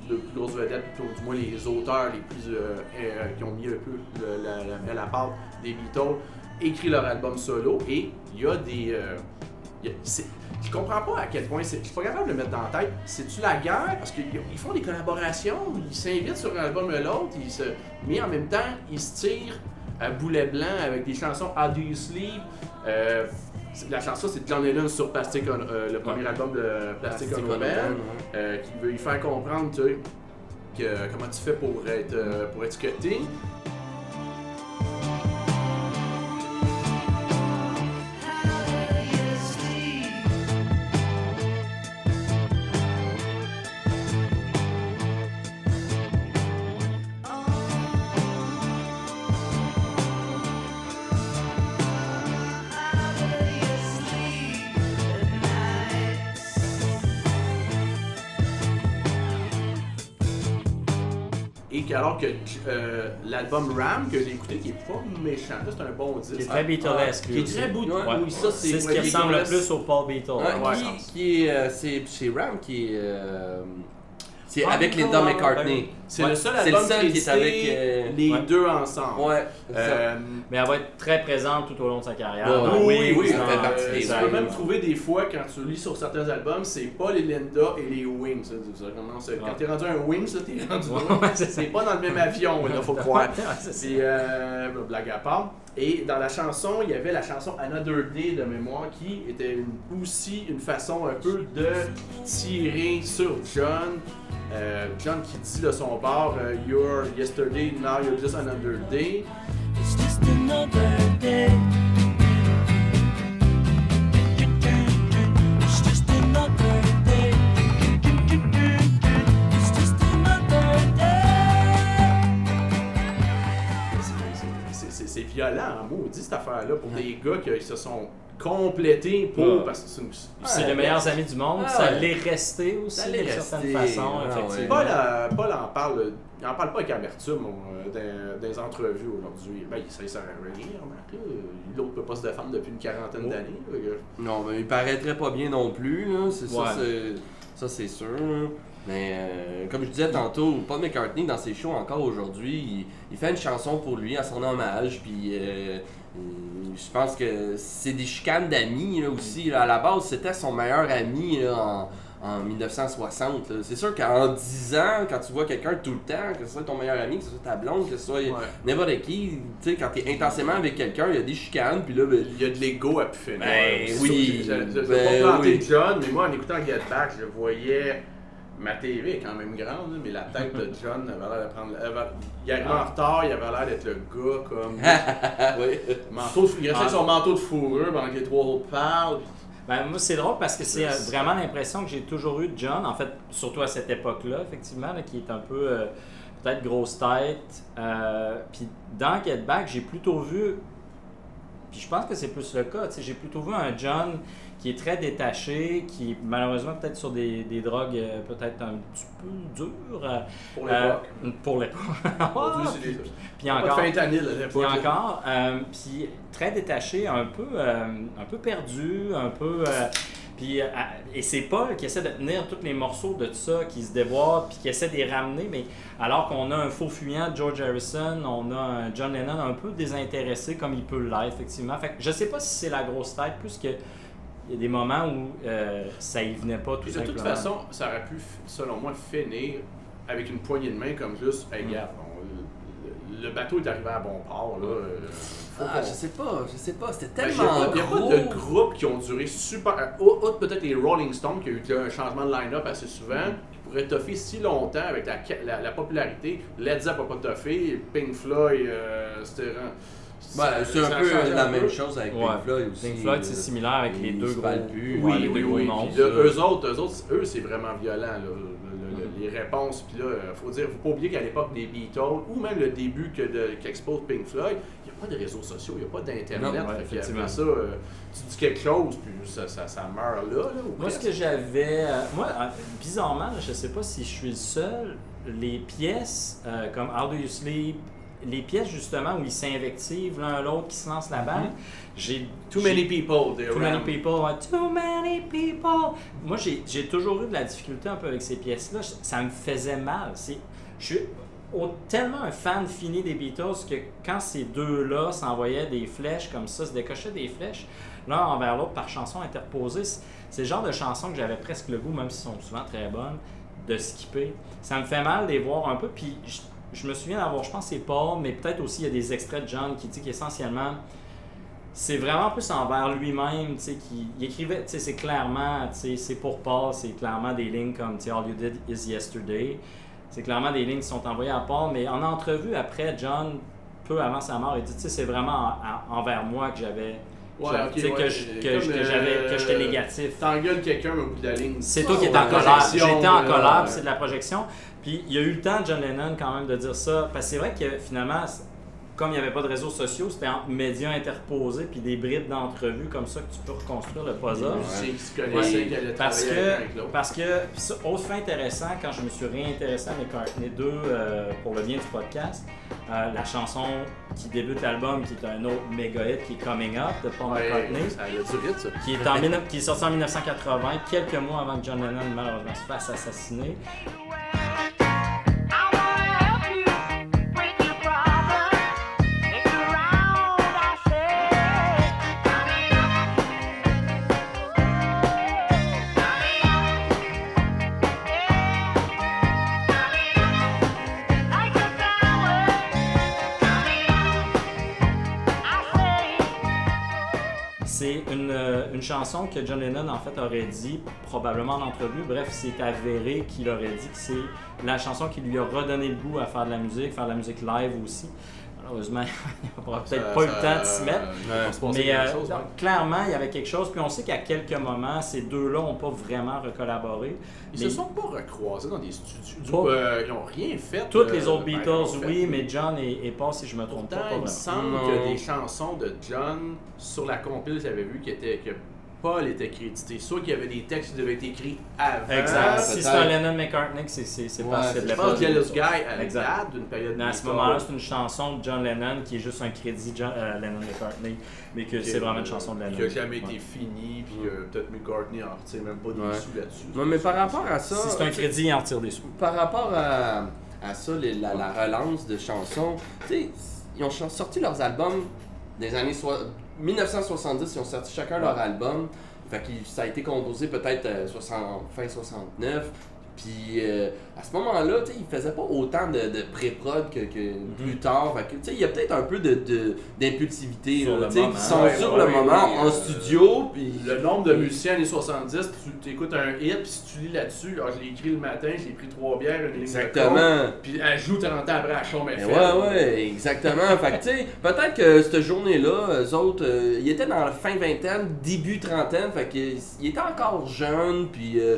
Les plus grosses vedettes, ou du moins les auteurs les plus. euh, euh, qui ont mis un peu la, la, la part des Beatles, écrit leur album solo. Et il y a des. y a- comprends pas à quel point c'est. Je suis pas capable de le mettre dans la tête. C'est-tu la guerre? Parce qu'ils ils font des collaborations, ils s'invitent sur un album et l'autre, ils se... mais en même temps, ils se tirent à boulet blanc avec des chansons How Do You Sleep? La chanson, c'est John Lennon sur Plastic On- euh, le premier album de Plastic, Plastic On euh, qui veut lui faire comprendre, tu sais, que comment tu fais pour être, euh, pour être cuté. Et que- alors que euh, l'album Ram, que j'ai écouté, qui est pas méchant, c'est un bon disque. Qui est très Beatlesque, Qui est très beau. Ouais. Oui, ça, c'est C'est ce qui ressemble le Beatles. plus au Paul Beatle. Ouais, Ouais. qui, qui est, euh, c'est chez Ram qui est, euh, c'est Ah, avec Linda ah, McCartney. C'est Ouais, le seul c'est le album seul qui est avec, euh, les ouais. deux ensemble. Ouais. Euh, Mais elle va être très présente tout au long de sa carrière. Oui, Wings, oui, ça fait partie euh, des tu peux albums. même trouver des fois quand tu lis sur certains albums, c'est pas les Linda et les Wings. Ça, ça Quand Ouais. t'es rendu un Wings, t'es [laughs] rendu c'est pas dans le même avion, il faut [laughs] croire. C'est euh, blague à part. Et dans la chanson, il y avait la chanson Another Day de mémoire qui était une- aussi une façon un peu de tirer sur John. Euh, John qui dit de son bord euh, You're yesterday, now you're just another day. It's just another day. Violent en maudit cette affaire-là pour des gars qui se sont complétés pour. Ouais. Parce que c'est une- C'est Ouais. les meilleurs amis du monde. Ah, ça ouais. l'est resté aussi, Ça l'est d'une certaine resté, façon, ah. Paul, euh, Paul en parle, il en parle pas avec amertume euh, dans, dans les entrevues aujourd'hui. Ben, ça, ça sert à rien. L'autre peut pas se défendre depuis une quarantaine Oh. d'années. Non, mais il paraîtrait pas bien non plus, là. C'est Ouais. ça, c'est, ça, c'est sûr. Mais euh, comme je disais tantôt, Paul McCartney, dans ses shows encore aujourd'hui, il, il fait une chanson pour lui à son hommage. Puis euh, je pense que c'est des chicanes d'amis là, aussi. là. À la base, c'était son meilleur ami là, en, en 1960. là. C'est sûr qu'en 10 ans, quand tu vois quelqu'un tout le temps, que ce soit ton meilleur ami, que ce soit ta blonde, que ce soit Ouais. n'importe qui, tu sais, quand t'es intensément avec quelqu'un, il y a des chicanes. Puis là, ben, Il y a de l'ego à pu finir. Ben oui, Je ne veux ben pas oui. John, mais moi, en écoutant Get Back, je voyais ma TV est quand même grande, mais la tête de John avait l'air de prendre. avait- il arrivait en retard, il avait l'air d'être le gars comme. [laughs] oui. manteau de- il restait avec son manteau de fourrure pendant que les trois autres parlent. Ben, moi, c'est drôle parce que c'est euh, vraiment l'impression que j'ai toujours eu de John, en fait, surtout à cette époque-là, effectivement, là, qui est un peu euh, peut-être grosse tête. Euh, puis dans Get Back, j'ai plutôt vu, puis je pense que c'est plus le cas, j'ai plutôt vu un John qui est très détaché, qui est malheureusement peut-être sur des, des drogues euh, peut-être un petit peu dures. euh, Pour euh, l'époque. pour l'époque. [laughs] Puis Pas de encore. à Puis là. encore, euh, puis très détaché, un peu, euh, un peu perdu, un peu. euh, puis, euh, et c'est Paul qui essaie de tenir tous les morceaux de tout ça, qui se dévoile, puis qui essaie de les ramener, mais alors qu'on a un faux fuyant, George Harrison, on a un John Lennon un peu désintéressé comme il peut l'être, effectivement. Fait que je sais pas si c'est la grosse tête, plus que il y a des moments où euh, ça y venait pas tout de simplement. toute façon, ça aurait pu, selon moi, finir avec une poignée de main comme juste, hey, Mm. regarde, on- le, le bateau est arrivé à bon port, là. euh, Ah, je sais pas, je sais pas. C'était Ben, Il n'y a, tellement pas- il y a pas gros. de groupes qui ont duré super. euh, Autre peut-être les Rolling Stones qui a eu un changement de line-up assez souvent, Mm. qui pourraient toffer si longtemps avec la, la, la popularité. Led Zepp n'a pas toffé, Pink Floyd, euh, c'était. Ouais, c'est un peu la même peu. chose avec Ouais. Pink Floyd aussi. Pink Floyd, euh, c'est similaire avec les deux gros. plus. Oui, les oui, deux gros noms, eux autres, eux autres, eux, c'est vraiment violent, là, les réponses. Puis là, euh, faut dire, faut pas oublier qu'à l'époque des Beatles, ou même le début que de- qu'expose Pink Floyd, il n'y a pas de réseaux sociaux, il n'y a pas d'Internet. Ouais, ça, euh, tu dis quelque chose, puis ça, ça, ça meurt là, là ou Moi, ce que j'avais. euh, moi, euh, bizarrement, je sais pas si je suis le seul, les pièces euh, comme How Do You Sleep, les pièces justement où ils s'invectivent l'un l'autre, qui se lancent la balle, j'ai. Too many people, Too many people, too many people. Moi, j'ai toujours eu de la difficulté un peu avec ces pièces-là. Ça me faisait mal. Je suis tellement un fan fini des Beatles que quand ces deux-là s'envoyaient des flèches comme ça, se décochaient des flèches, l'un envers l'autre par chanson interposée, c'est c'est le genre de chanson que j'avais presque le goût, même si elles sont souvent très bonnes, de skipper. Ça me fait mal de les voir un peu. Puis je, me souviens d'avoir, je pense c'est Paul, mais peut-être aussi il y a des extraits de John qui dit qu'essentiellement, c'est vraiment plus envers lui-même, tu sais, qui il écrivait, tu sais, c'est clairement, tu sais, c'est pour Paul, c'est clairement des lignes comme, tu sais, All You Did Is Yesterday. C'est clairement des lignes qui sont envoyées à Paul, mais en entrevue après, John, peu avant sa mort, il dit, tu sais, c'est vraiment en- en- envers moi que j'avais, Ouais, que ouais, j'étais euh, négatif. T'engueules quelqu'un au bout de la ligne. C'est toi qui étais en colère. J'étais en colère, c'est de la projection. Puis il y a eu le temps, John Lennon, quand même, de dire ça. Parce que c'est vrai que finalement, comme il n'y avait pas de réseaux sociaux, c'était entre médias interposés, puis des bribes d'entrevues comme ça que tu peux reconstruire le puzzle. Ouais. allaient Parce que, avec l'autre. parce que, ça, autre fait intéressant, quand je me suis réintéressé à McCartney 2 euh, pour le bien du podcast, euh, la chanson qui débute l'album, qui est un autre méga hit, qui est Coming Up de Paul Ouais, McCartney, ça vite, ça. qui est, en, 19 qui est sorti en 1980, quelques mois avant que John Lennon malheureusement se fasse assassiner. Une, chanson que John Lennon en fait aurait dit, probablement en entrevue, bref, c'est avéré qu'il aurait dit que c'est la chanson qui lui a redonné le goût à faire de la musique, faire de la musique live aussi. Malheureusement, [laughs] il n'aura peut-être Ça- pas eu le temps de s'y mettre. Mais euh, chose, donc, ouais. clairement, il y avait quelque chose. Puis on sait qu'à quelques moments, ces deux-là n'ont pas vraiment recollaboré. Ils Mais se sont pas recroisés dans des studios. Pas- euh, ils n'ont rien fait. Toutes euh, les autres ben, Beatles, oui, mais John et, et Paul, si je me trompe Pourtant, pas, pas il me semble que des chansons de John sur la compile, j'avais vu qui était, que Paul était crédité. Soit qu'il y avait des textes qui devaient être écrits avant. Exact. si c'est un Lennon McCartney, c'est c'est- c'est Ouais, possible. Je pense Jealous Guy à Exact. date d'une période Mais à ce moment-là, c'est une chanson de John Lennon qui est juste un crédit John, euh, Lennon McCartney, mais que c'est vraiment une chanson de Lennon. Qui n'a jamais été Ouais. finie, puis que peut-être McCartney en retire même pas des Ouais. sous là-dessus. Non, mais par rapport à ça. Si c'est un crédit, il en retire des sous. Par rapport à, à ça, les- la, la relance de chansons, tu sais, ils ont sorti leurs albums des années soi- 1970, ils ont sorti chacun leur album. Fait que ça a été composé peut-être euh, 60 fin 69. Puis euh, à ce moment-là, tu sais, il faisait pas autant de, de pré-prod que, que plus tard. Fait que, tu sais, il y a peut-être un peu de, de- d'impulsivité, Sur là, le tu sais, moment. qui sont Ouais, sur ouais, le moment en euh, studio. Puis Le nombre de musiciens années 70, tu écoutes un hit, puis si tu lis là-dessus, alors je l'ai écrit le matin, j'ai pris trois bières, une de Exactement. puis elle joue 30 ans après à Chaume FM. ouais, ouais, exactement. fait que, tu sais, peut-être que cette journée-là, eux autres, euh, ils étaient dans la fin vingtaine, début trentaine, fait qu'ils ils étaient encore jeunes, puis, euh,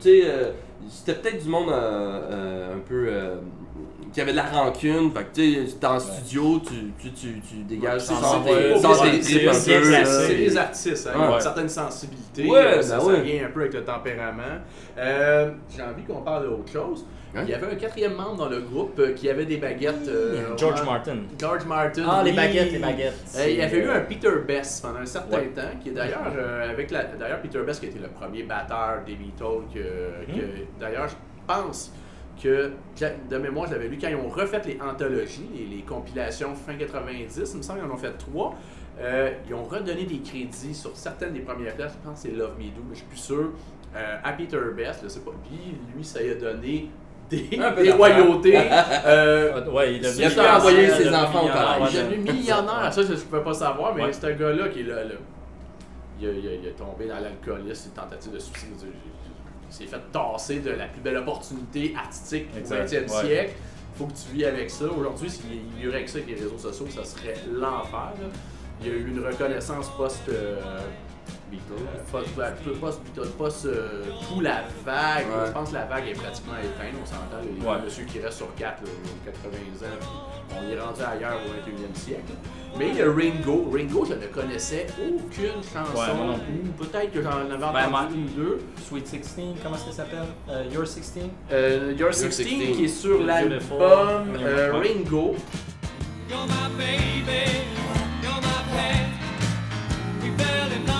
tu sais, euh, c'était peut-être du monde euh, euh, un peu. euh, qui avait de la rancune, fait que, tu sais, dans le studio, tu, tu, tu, tu dégages Ouais, sans tes tes tripes un peu. c'est- des artistes, hein, ils ont Ouais. une certaine sensibilité, Ouais, ben ça, ça ouais. vient un peu avec le tempérament. Euh, J'ai envie qu'on parle d'autre chose. Hein? Il y avait un quatrième membre dans le groupe euh, qui avait des baguettes. euh, George Martin. George Martin. Ah, les baguettes, les baguettes. Euh, il y avait eu un Peter Best pendant un certain Ouais. temps, qui est d'ailleurs euh, avec la. D'ailleurs, Peter Best qui a été le premier batteur des Beatles, que, Mhm. que- d'ailleurs, je pense que de mémoire, j'avais lu quand ils ont refait les anthologies, les, les compilations fin 90, il me semble qu'ils en ont fait trois. euh, ils ont redonné des crédits sur certaines des premières places, je pense que c'est Love Me Do, mais je suis plus sûr, euh, à Peter Best, je sais pas, puis lui, ça lui a donné des, royautés. [laughs] euh, Ouais, il a Il millionnaire, ses il enfants au millionnaire, collège. il est devenu de- millionnaire, ça je ne pouvais pas savoir, mais Ouais. c'est un gars-là qui est là. là. Il, a, il a- il a tombé dans l'alcoolisme, une tentative de suicide. Il s'est fait tasser de la plus belle opportunité artistique du Exact, 20e ouais. siècle. faut que tu vis avec ça. Aujourd'hui, s'il y aurait que ça avec les réseaux sociaux, ça serait l'enfer. Il y a eu une reconnaissance post. euh, euh, post, post, post, post, post, euh, tout la vague. Ouais. Je pense que la vague est pratiquement éteinte, on s'entend. Il y a Ouais. monsieur qui reste sur 4, 80 ans, puis on est rendu ailleurs au 21e siècle. Mais il y a Ringo. Ringo, je ne connaissais aucune chanson. Ouais, moi non ou peut-être que j'en avais Ben, entendu une ou deux. Sweet 16, comment ça s'appelle? Euh, Your 16 Euh, Your 16, 16. qui est sur l'album euh. Ringo. You're my baby, you're my pet. We fell in love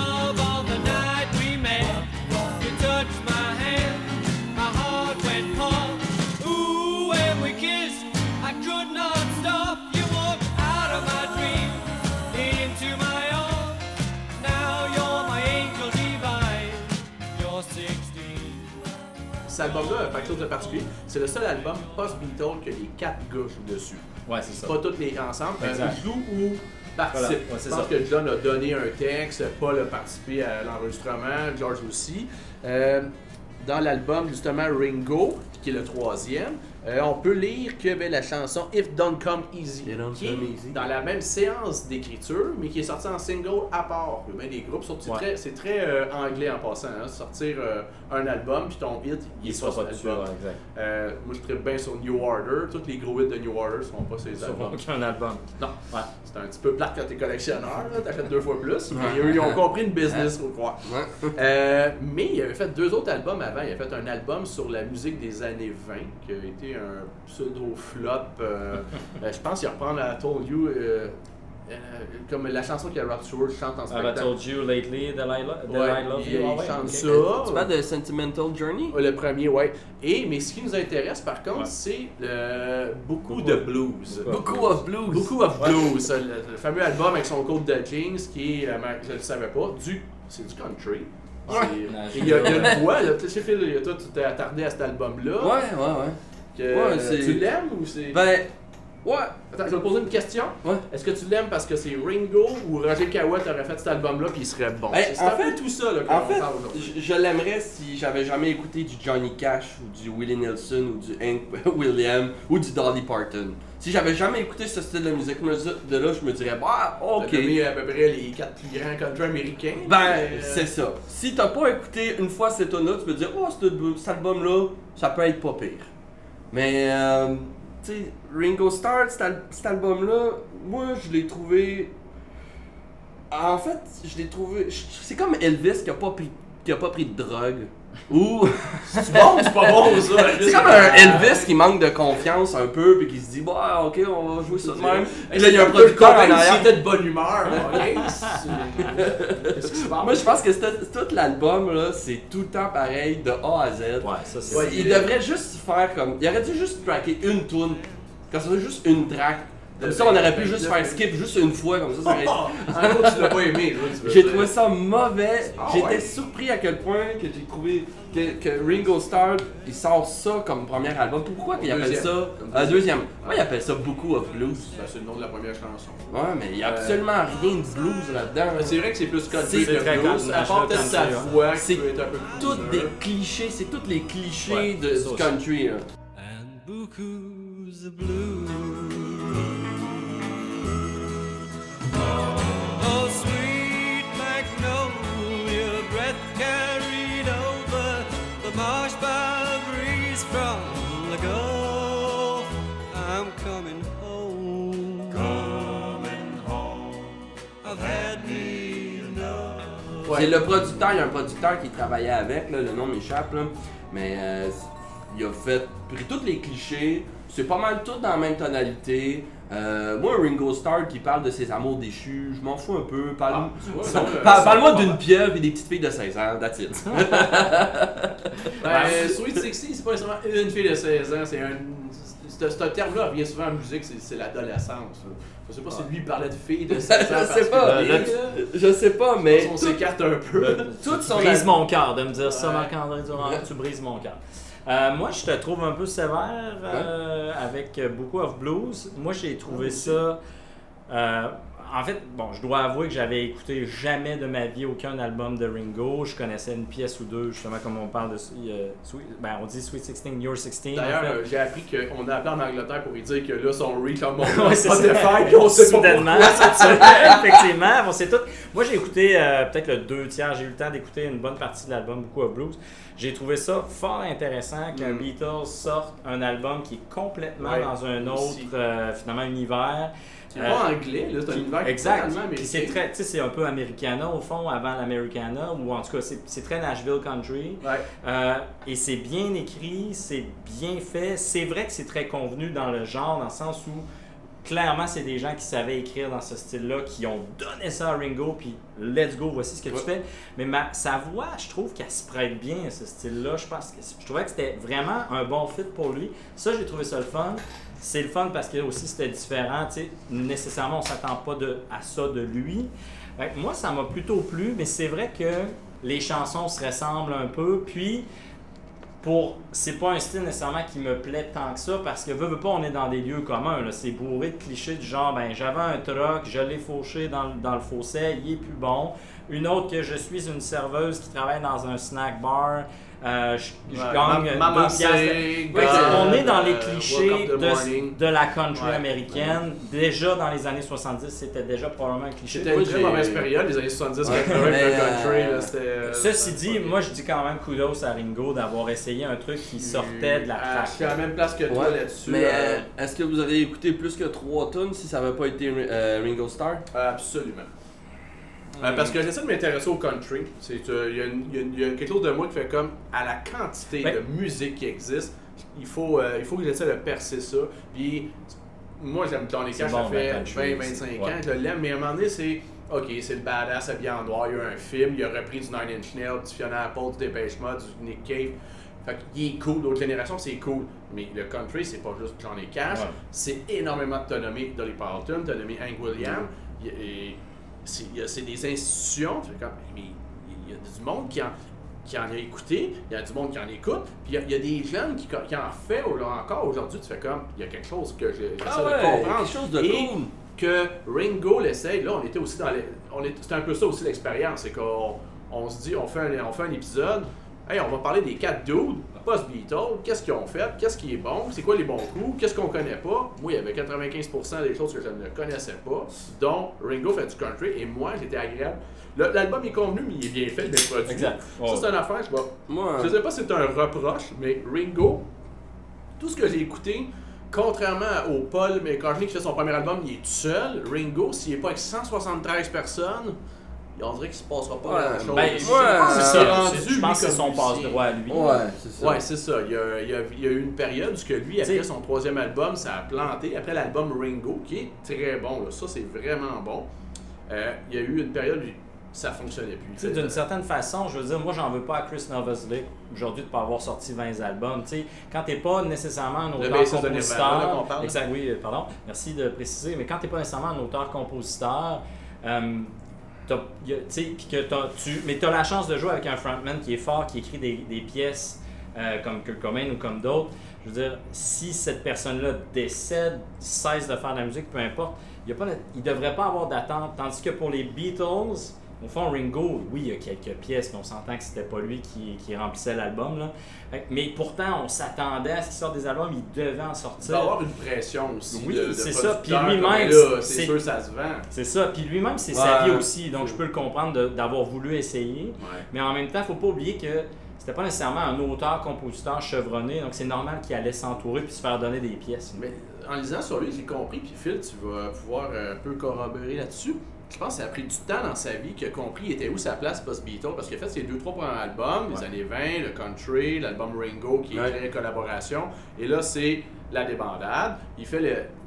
Cet album-là a quelque chose de particulier. C'est le seul album post-Beatles que les quatre gars jouent dessus. Ouais, c'est ça. Pas tous les ensemble. Ils jouent ou participent. Voilà, ouais, Je c'est pense ça. que John a donné un texte, Paul a participé à l'enregistrement, George aussi. Euh, dans l'album, justement, Ringo, qui est le troisième, euh, on peut lire que ben, la chanson If Don't Come Easy, It Don't qui est Come Easy. dans la même séance d'écriture, mais qui est sortie en single à part. Il y a bien des groupes, sortis Ouais. très- c'est très euh, anglais en passant. hein, sortir euh, un album, puis ton hit, il, Il est sur pas dessus, album. ouais. Euh, moi, je tripe bien sur New Order. Tous les gros hits de New Order sont pas ces Sur albums. aucun album. Non. Ouais. C'est un petit peu plate quand t'es collectionneur, t'achètes deux fois plus. Mais Ouais. eux, ils ont compris le business, faut croire. Ouais. Euh, mais il avait fait deux autres albums avant. Il a fait un album sur la musique des années 20 qui a été un pseudo-flop. euh, [laughs] euh, je pense qu'il reprend la Told You, euh, euh, comme la chanson que Rod Stewart chante en I spectacle. told you lately that I, lo- that Ouais, I love il, you? il Ah ouais, chante ok. ça. Tu parles de Sentimental Journey? Ouais, Le premier, ouais. Et, mais ce qui nous intéresse par contre, Ouais. c'est euh, beaucoup, Beaucoup. de blues. Beaucoup. Beaucoup of Blues. Beaucoup of Blues, le, le fameux album avec son code de jeans qui est, euh, je ne le savais pas, du, c'est du country. Il y, a, une voix, là, tu sais, Phil, toi, tu t'es attardé à cet album-là. Ouais, ouais, ouais. tu l'aimes ou c'est. Ben, ouais. Attends, je vais te poser une question. Ouais. Est-ce que tu l'aimes parce que c'est Ringo ou Roger Kawat aurait fait cet album-là puis il serait bon? Ben, c'est en un peu fait- tout ça là, En fait, je, je l'aimerais si j'avais jamais écouté du Johnny Cash ou du Willie Nelson ou du Hank [laughs] Williams ou du Dolly Parton. Si j'avais jamais écouté ce style de musique de là, je me dirais, bah, ok. T'as à peu près les quatre plus grands country américains. Ben, euh, c'est ça. Si t'as pas écouté une fois cet album-là, tu peux dire, oh, cet, album- cet album-là, ça peut être pas pire. Mais, euh, tu sais, Ringo Starr, cet, al- cet album-là, moi, je l'ai trouvé. En fait, je l'ai trouvé. C'est comme Elvis qui a pas pris, qui a pas pris de drogue. Ou. C'est bon ou c'est pas bon ça? C'est comme un Elvis qui manque de confiance un peu, puis qui se dit, bah, ok, on va jouer ça de même. Puis là, il y a un producteur en arrière. C'était de bonne humeur. [laughs] là, ok? C'est- Qu'est-ce qui se passe? Moi, je pense que tout l'album, là, c'est tout le temps pareil, de A à Z. Ouais, ça c'est. Ouais, il devrait juste faire comme. Il aurait dû juste tracker une tune. Quand ça juste une track. Comme ça, on aurait pu juste faire skip juste une fois, comme ça, ça aurait été- En gros, tu l'as pas aimé, J'ai trouvé ça mauvais. Ah J'étais ouais? surpris à quel point que j'ai trouvé que, que Ringo Starr il sort ça comme premier album. Pourquoi qu'il appelle ça Comme euh, deuxième. Moi, il appelle ça beaucoup of blues? Ben, c'est le nom de la première chanson. Ouais, mais il y a Euh, absolument rien de blues là-dedans. C'est vrai que c'est plus country C'est que blues, à part peut-être sa ouais. voix qui C'est peut être un peu crooner. des clichés, c'est tous les clichés Ouais, du country. là. and buku's the blue. Breeze from the Gulf. I'm coming home. Coming home. I've had me enough. Ouais. C'est le producteur, il y a un producteur qui travaillait avec, là, le nom m'échappe, là, mais euh, il a fait pris tous les clichés, c'est pas mal tout dans la même tonalité. Euh, moi, Ringo Starr qui parle de ses amours déchus, je m'en fous un peu. Parle, Ah, tu vois, Son- ça, euh, par- ça Parle-moi va d'une pieuvre et des petites filles de 16 ans, that's it. [laughs] Ben, Sweet 60, c'est pas nécessairement une fille de 16 ans, c'est un. un terme-là revient souvent en musique, c'est- l'adolescence. là. Je sais pas si lui parlait de filles de [laughs] 16 ans. Je sais pas. je sais pas, mais On s'écarte un peu. [laughs] tout Tu son brises al- mon cœur de me dire ça. Marc-André Durand. Tu brises mon cœur. Euh, moi, je te trouve un peu sévère euh, avec beaucoup of blues. Moi, j'ai trouvé ça. euh, en fait, bon, je dois avouer que j'avais écouté jamais de ma vie aucun album de Ringo. Je connaissais une pièce ou deux, justement, comme on parle de. euh, Sweet- ben, on dit Sweet 16, You're 16. D'ailleurs, en fait. euh, j'ai appris qu'on a appelé en Angleterre pour lui dire que là, son reach monte Ouais, c'est puis on sait pas Soudainement, c'est ça. effectivement, on sait tout. Moi, j'ai écouté euh, peut-être le deux tiers. J'ai eu le temps d'écouter une bonne partie de l'album, beaucoup of blues. J'ai trouvé ça fort intéressant qu'un Mm. Beatles sorte un album qui est complètement Ouais, dans un autre euh, finalement univers. C'est pas anglais, là, c'est un univers qui est exact. totalement Puis c'est très, tu sais, c'est un peu Americana au fond avant l'Americana, ou en tout cas c'est c'est très Nashville country. Ouais. Euh, et c'est bien écrit, c'est bien fait. C'est vrai que c'est très convenu dans le genre, dans le sens où clairement c'est des gens qui savaient écrire dans ce style-là, qui ont donné ça à Ringo, puis let's go, voici ce que Ouais. tu fais. Mais ma, sa voix, je trouve qu'elle se prête bien à ce style-là. Je pense que je trouvais que c'était vraiment un bon fit pour lui. Ça, j'ai trouvé ça le fun. C'est le fun parce que aussi c'était différent. tu sais. Nécessairement, on s'attend pas à ça de lui. Moi, ça m'a plutôt plu, mais c'est vrai que les chansons se ressemblent un peu. Puis, pour c'est pas un style nécessairement qui me plaît tant que ça parce que veux, veux pas on est dans des lieux communs là c'est bourré de clichés du genre ben j'avais un truck je l'ai fauché dans, dans le fossé il est plus bon une autre que je suis une serveuse qui travaille dans un snack bar euh, je, je Ouais, gagne Ma- deux God, on est dans les euh, clichés de, de la country Ouais. américaine déjà dans les années 70 c'était déjà probablement un cliché C'était une très mauvaise période, les années 70 Ouais, 80 mais, le euh, country. là, c'était, Ceci dit, moi je dis quand même kudos à Ringo d'avoir essayé un truc qui sortait de la Ah, Je suis à la même place que toi Ouais. là-dessus. Mais euh, euh, est-ce que vous avez écouté plus que 3 tonnes si ça n'avait pas été euh, Ringo Starr? Absolument. Euh, parce que j'essaie de m'intéresser au country. Euh, Il y, a y y quelque chose de moi qui fait comme à la quantité Ben- de musique qui existe, il faut, euh, il faut que j'essaie de percer ça. Puis moi j'aime Johnny C'est Cash, bon, ça ben, fait country 20-25 aussi. ans que je l'aime, mais à un moment donné c'est ok, c'est le badass habillé en noir, il y a eu un film, il a repris du Nine Inch Nails, du Fiona Apple, du Dépêche Mode, du Nick Cave. Fait qu'il est cool, d'autres générations c'est cool. Mais le country, c'est pas juste Johnny Cash, Ouais. c'est énormément de t'as nommé Dolly Parton, t'as nommé Hank Williams. A- et c'est des institutions, tu fais comme, mais il y a du monde qui en, qui en a écouté, il y a du monde qui en écoute, puis il y a, il y a des jeunes qui, qui en fait au- encore aujourd'hui, tu fais comme, il y a quelque chose que je- j'essaie de comprendre. quelque chose de Et cool. que Ringo l'essaye, là on était aussi dans les, on est, c'était un peu ça aussi l'expérience, c'est qu'on on se dit, on fait, un, on fait un épisode, hey, on va parler des quatre dudes, post-Beatles, qu'est-ce qu'ils ont fait, qu'est-ce qui est bon, c'est quoi les bons coups, qu'est-ce qu'on connaît pas? Moi, il y avait 95% des choses que je ne connaissais pas, dont Ringo fait du country, et moi, j'étais agréable. Le- L'album est convenu, mais il est bien fait, bien produit. Exact. Ça, c'est une affaire, je vais Moi, je sais pas si c'est un reproche, mais Ringo, tout ce que j'ai écouté, contrairement au Paul McCartney qui fait son premier album, il est tout seul. Ringo, s'il est pas avec 173 personnes, on dirait qu'il se passera pas Ouais, grand-chose. Ben, Ouais, c'est- ça. Je pense que c'est son passe-droit à lui. ouais, c'est ça. Ouais, c'est ça. Il y, a, il, y a, il y a eu une période où lui, après T'sais- son troisième album, ça a planté. Après l'album Ringo, qui est très bon, là. ça c'est vraiment bon. Euh, il y a eu une période où ça fonctionnait plus. Tu d'une certaine façon, je veux dire, moi, j'en veux pas à Chris Novoselic aujourd'hui de pas avoir sorti 20 albums. Tu sais, quand t'es pas nécessairement un auteur-compositeur. Nirvana, là, qu'on parle. Exact, oui, euh, pardon. Merci de préciser. Mais quand t'es pas nécessairement un auteur-compositeur, euh, que tu, mais tu as la chance de jouer avec un frontman qui est fort, qui écrit des, des pièces euh, comme Kurt ou comme d'autres. Je veux dire, si cette personne-là décède, cesse de faire de la musique, peu importe, il ne devrait pas avoir d'attente. Tandis que pour les Beatles, au fond, Ringo, oui, il y a quelques pièces, mais on s'entend que c'était pas lui qui, qui remplissait l'album. là. Mais pourtant, on s'attendait à ce qu'il sorte des albums, il devait en Il sortir. doit y avoir une pression aussi. Oui, de, de c'est ça. Puis lui-même, c'est- sûr ça se vend. C'est ça. Puis lui-même, c'est sa vie aussi, donc je peux le comprendre d'avoir voulu essayer. Ouais. Mais en même temps, il faut pas oublier que c'était pas nécessairement un auteur-compositeur chevronné, donc c'est normal qu'il allait s'entourer puis se faire donner des pièces. Mais en lisant sur lui, j'ai compris, puis Phil, tu vas pouvoir euh, un peu corroborer là-dessus. Je pense que ça a pris du temps dans sa vie qu'il a compris était où sa place post-Beatles, parce qu'il a fait ses deux, trois premiers albums, les années 20, le Country, l'album Ringo qui est Ouais. très collaboration, et là c'est la débandade. Il fait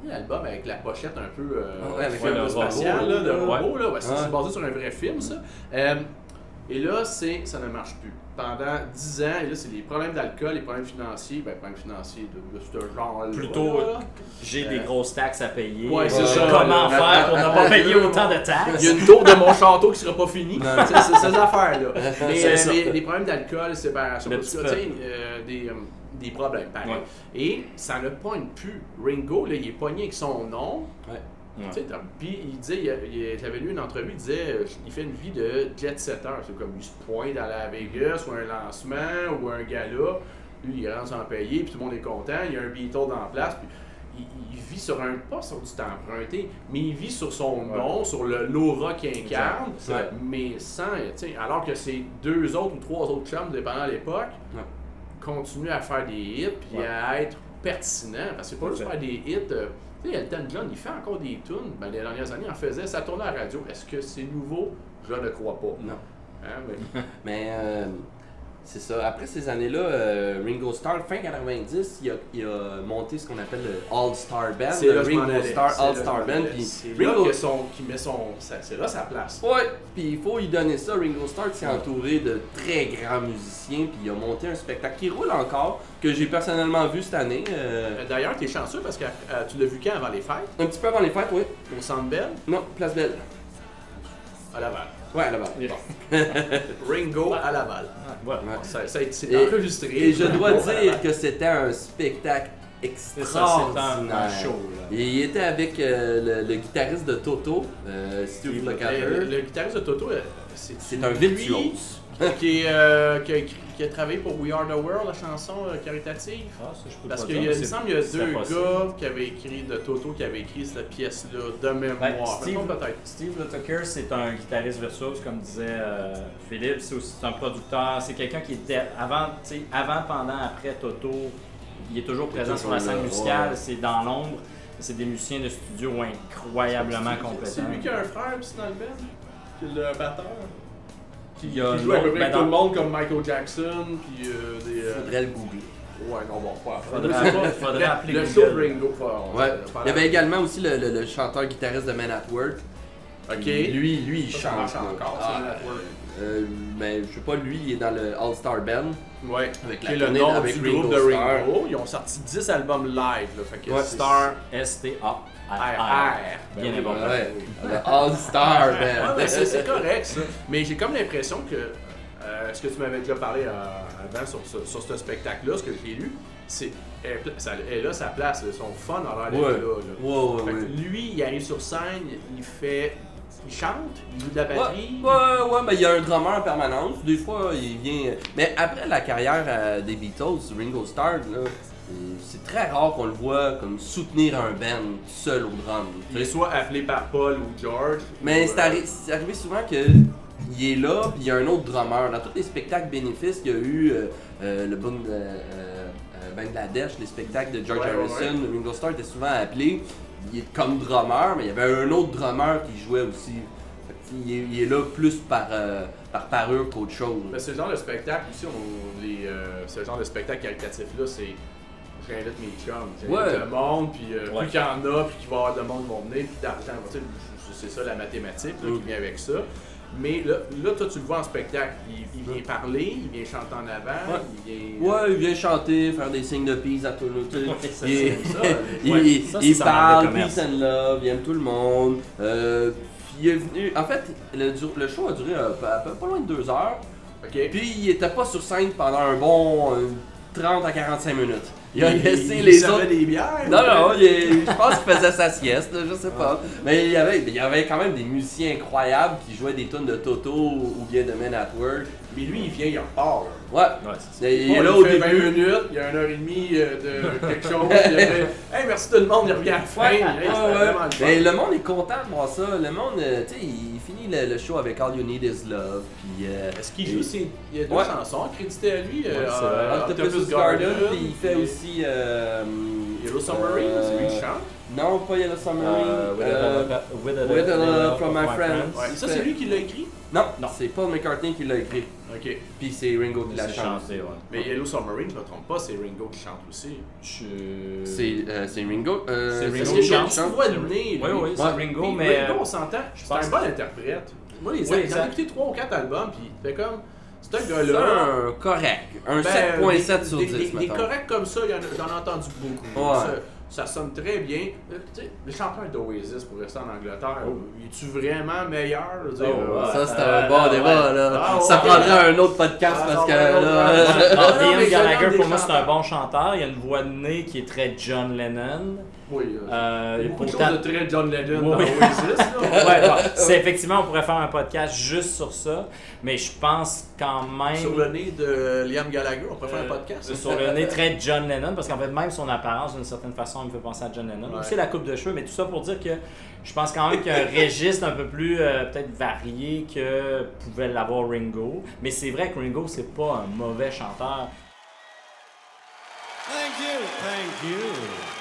l'album avec la pochette un peu euh, Ouais, avec film le robot, spatial, là, de robot, là. C'est basé sur un vrai film, ça. Euh, et là, c'est ça ne marche plus. Pendant 10 ans, et là, c'est les problèmes d'alcool, les problèmes financiers, ben, problèmes financiers de, de ce genre-là. Plutôt, là. J'ai des Euh, grosses taxes à payer. Ouais, c'est Euh, ça. Comment Ouais. faire pour ne pas payer autant de Il y a taxes? une tour de mon château qui sera pas finie. [laughs] C'est c'est ces affaires-là. [laughs] Mais C'est euh, ça. les, les problèmes d'alcool, séparation, tout ça, petit tu sais, euh, des, euh, des problèmes, pareil. Ouais. Et ça ne pogne plus. Ringo, là, il est pogné avec son nom. Ouais. Puis il disait, j'avais lu une entrevue, il disait, euh, il fait une vie de jet setter. C'est comme il se pointe à la Vegas ou un lancement ou un gala. Lui, il rentre sans payer, puis tout le monde est content. Il y a un Beatle dans la place. Puis il, il vit sur un, pas sur du temps emprunté, mais il vit sur son nom, sur le l'aura qu'il incarne, mais sans, alors que ses deux autres ou trois autres chums, dépendant de l'époque, continuent à faire des hits, puis à être pertinents. Parce que c'est pas juste faire des hits. euh, tu sais, Elton John, il fait encore des tunes. Ben, les dernières années, il en faisait. Ça tournait à la radio. Est-ce que c'est nouveau? Je ne crois pas. Non. Hein, mais- [laughs] Mais euh, c'est ça. Après ces années-là, euh, Ringo Starr, fin 90, il a, il a monté ce qu'on appelle le All-Star Band. C'est le là Ringo. Starr All-Star Band. C'est Ringo- là qu'il met son. C'est là sa place. Ouais, puis il faut lui donner ça. Ringo Starr s'est entouré de très grands musiciens, puis il a monté un spectacle qui roule encore, que j'ai personnellement vu cette année. euh, Euh, D'ailleurs, tu es chanceux parce que euh, tu l'as vu quand avant les fêtes? un petit peu avant les fêtes, oui. Au Centre Bell, Non, Place Belle. à Laval. Ouais, là-bas. [laughs] Ringo à Laval. Voilà. Ouais. Ça, ça a été- c'est Et- enregistré. Et je dois Ringo à dire Laval. que c'était un spectacle ça, extraordinaire. show. il était avec euh, le, le guitariste de Toto, euh, Steve le- Lukather. le guitariste de Toto, euh, c'est C'est un virtuose. Qui, euh, a écrit- qui a travaillé pour We Are the World, la chanson euh, caritative. Ah, ça, je peux Parce qu'il me c'est- semble qu'il y a c'est deux possible. gars qui avaient écrit de Toto qui avaient écrit cette pièce-là de mémoire. Ben, Steve-. Steve Tucker, c'est un guitariste virtuose, comme disait euh, Philippe. C'est aussi c'est un producteur. C'est quelqu'un qui était avant, tu sais, avant, pendant, après Toto. Il est toujours présent sur la scène musicale. C'est dans l'ombre. C'est des musiciens de studio incroyablement C'est- compétents. C'est lui qui a un frère aussi dans le band, qui est le batteur. Qui, Il y a qui joue à peu près ben, avec tout dans- le monde comme Michael Jackson, puis euh, des. euh, Faudrait le googler. Ouais, non, bon, pas. Faudrait, faudrait Le- appeler Le show Ringo, Ouais. Il y avait également aussi le, le- le chanteur-guitariste de Man at Work. Ok. Lui, lui, il Ça, chante. encore, Ah, ça, Man at Work. euh, mais je sais pas, lui, il est dans le All-Star Band. Ouais, Avec la le nom avec du Ringo groupe de. Ringo. Ils ont sorti 10 albums live, là, fait que Ouais. Star S-T-A. R, R. R. Ben Bien important. [laughs] Le All-Star mais c'est correct ça. [laughs] Mais j'ai comme l'impression que euh, ce que tu m'avais déjà parlé euh, avant sur, ce- sur ce spectacle-là, ce que j'ai lu, c'est elle, ça- a sa place, son fun a l'air d'être Ouais. là. là. Ouais, ouais, Fait ouais. que lui, il arrive sur scène, il fait. Il chante, il joue de la batterie. Ouais, ouais, ouais, mais il y a un drummer en permanence. Des fois, il vient. Mais après la carrière euh, des Beatles, Ringo Starr, là, c'est très rare qu'on le voit comme soutenir un band seul au drum. Il est soit appelé par Paul ou George. Mais c'est euh, arri- c'est arrivé souvent que il est là, puis il y a un autre drummer. Dans tous les spectacles bénéfices qu'il y a eu, euh, euh, le euh, euh, Bangladesh, les spectacles de George Ouais, ouais, Harrison, Ringo Starr était souvent appelé il est comme drummer, mais il y avait un autre drummer qui jouait aussi. Il, est, il est là plus par, euh, par parure qu'autre chose. Mais ce genre de spectacle aussi, on, les, euh, ce genre de spectacle caritatif-là, c'est. J'invite mes chums, j'invite Ouais. le monde, puis euh, Ouais. plus qu'il y en a, puis qu'il va y avoir de monde qui vont venir, puis sais, c'est ça la mathématique là, Mm. qui vient avec ça. Mais là, là, toi, tu le vois en spectacle. Il, il vient parler, il vient chanter en avant, Ouais. il vient. Ouais, il vient chanter, faire des signes de peace à tout le monde. Il [laughs] ça. il, [laughs] parle, peace and love, il aime tout le monde. Euh, il est venu. En fait, le, show a duré euh, pas, pas- loin de deux heures. Ok. Puis il était pas sur scène pendant un bon euh, 30 à 45 minutes. Il a Il- laissé il les servait autres. des bières. Non, non, il je pense qu'il faisait sa sieste, je sais pas. Mais il y, avait, il y avait quand même des musiciens incroyables qui jouaient des tunes de Toto ou bien de Men at Work. Mais lui, il vient, il repart. là. Ouais. Ouais, ça. Il est là il au fait 20 début. minutes, il y a une heure et demie euh, de quelque chose. il y avait, hey, merci tout le monde, il revient à la fin. Ouais, le monde est content de voir ça. Le monde, euh, tu sais, il finit le, le show avec All You Need Is Love. Puis. euh, Est-ce qu'il joue ses... Il y a deux Ouais. chansons créditées à lui. euh, Ouais, euh. Octopus Garden, puis il fait aussi. Euh, Yellow Submarine, euh, c'est lui qui chante. Non, pas Yellow Submarine. Euh, with, euh, a, love- with, a, With a from My Friends. Ouais, ça, c'est lui qui l'a écrit? non, Non. c'est Paul McCartney qui l'a écrit. Ok. Puis c'est Ringo qui l'a C'est chanté. ouais. Mais Yellow Submarine, je me trompe pas, c'est Ringo qui chante aussi. Je- C'est euh, c'est Ringo. euh, C'est Ringo qui chante. lui. Oui, oui, c'est. Ringo, mais. Ringo, on s'entend, c'est un bon interprète. Moi, les Oui, j'en ai écouté 3 ou 4 albums, puis fait comme. C'est un C'est gars-là. un correct. Un Ben, 7.7 des- sur des, 10. Des, corrects comme ça, j'en ai entendu beaucoup. Ça, sonne très bien. Euh, le chanteur d'Oasis pour rester en Angleterre, Oh. es-tu vraiment meilleur? Je veux dire, Oh, euh, ouais. Ça, c'est Euh, un bon ouais. débat, là. Ah, ça ouais. prendrait un autre podcast Ah, parce que va, là. Ah, Gallagher, pour moi, c'est un bon chanteur. Il a une voix de nez qui est très John Lennon. Oui, euh, Euh, il y a beaucoup de choses de très John Lennon Oui, dans oui. Oasis. là. [laughs] Ouais, bon, c'est effectivement, on pourrait faire un podcast juste sur ça, mais je pense quand même. Sur le nez de Liam Gallagher, on pourrait faire un Euh, podcast. sur le nez très John Lennon, parce qu'en fait, même son apparence, d'une certaine façon, il me fait penser à John Lennon. Ouais. Aussi la coupe de cheveux, mais tout ça pour dire que je pense quand même qu'il y a un [laughs] registre un peu plus euh, peut-être varié que pouvait l'avoir Ringo. Mais c'est vrai que Ringo, c'est pas un mauvais chanteur. Thank you, thank you.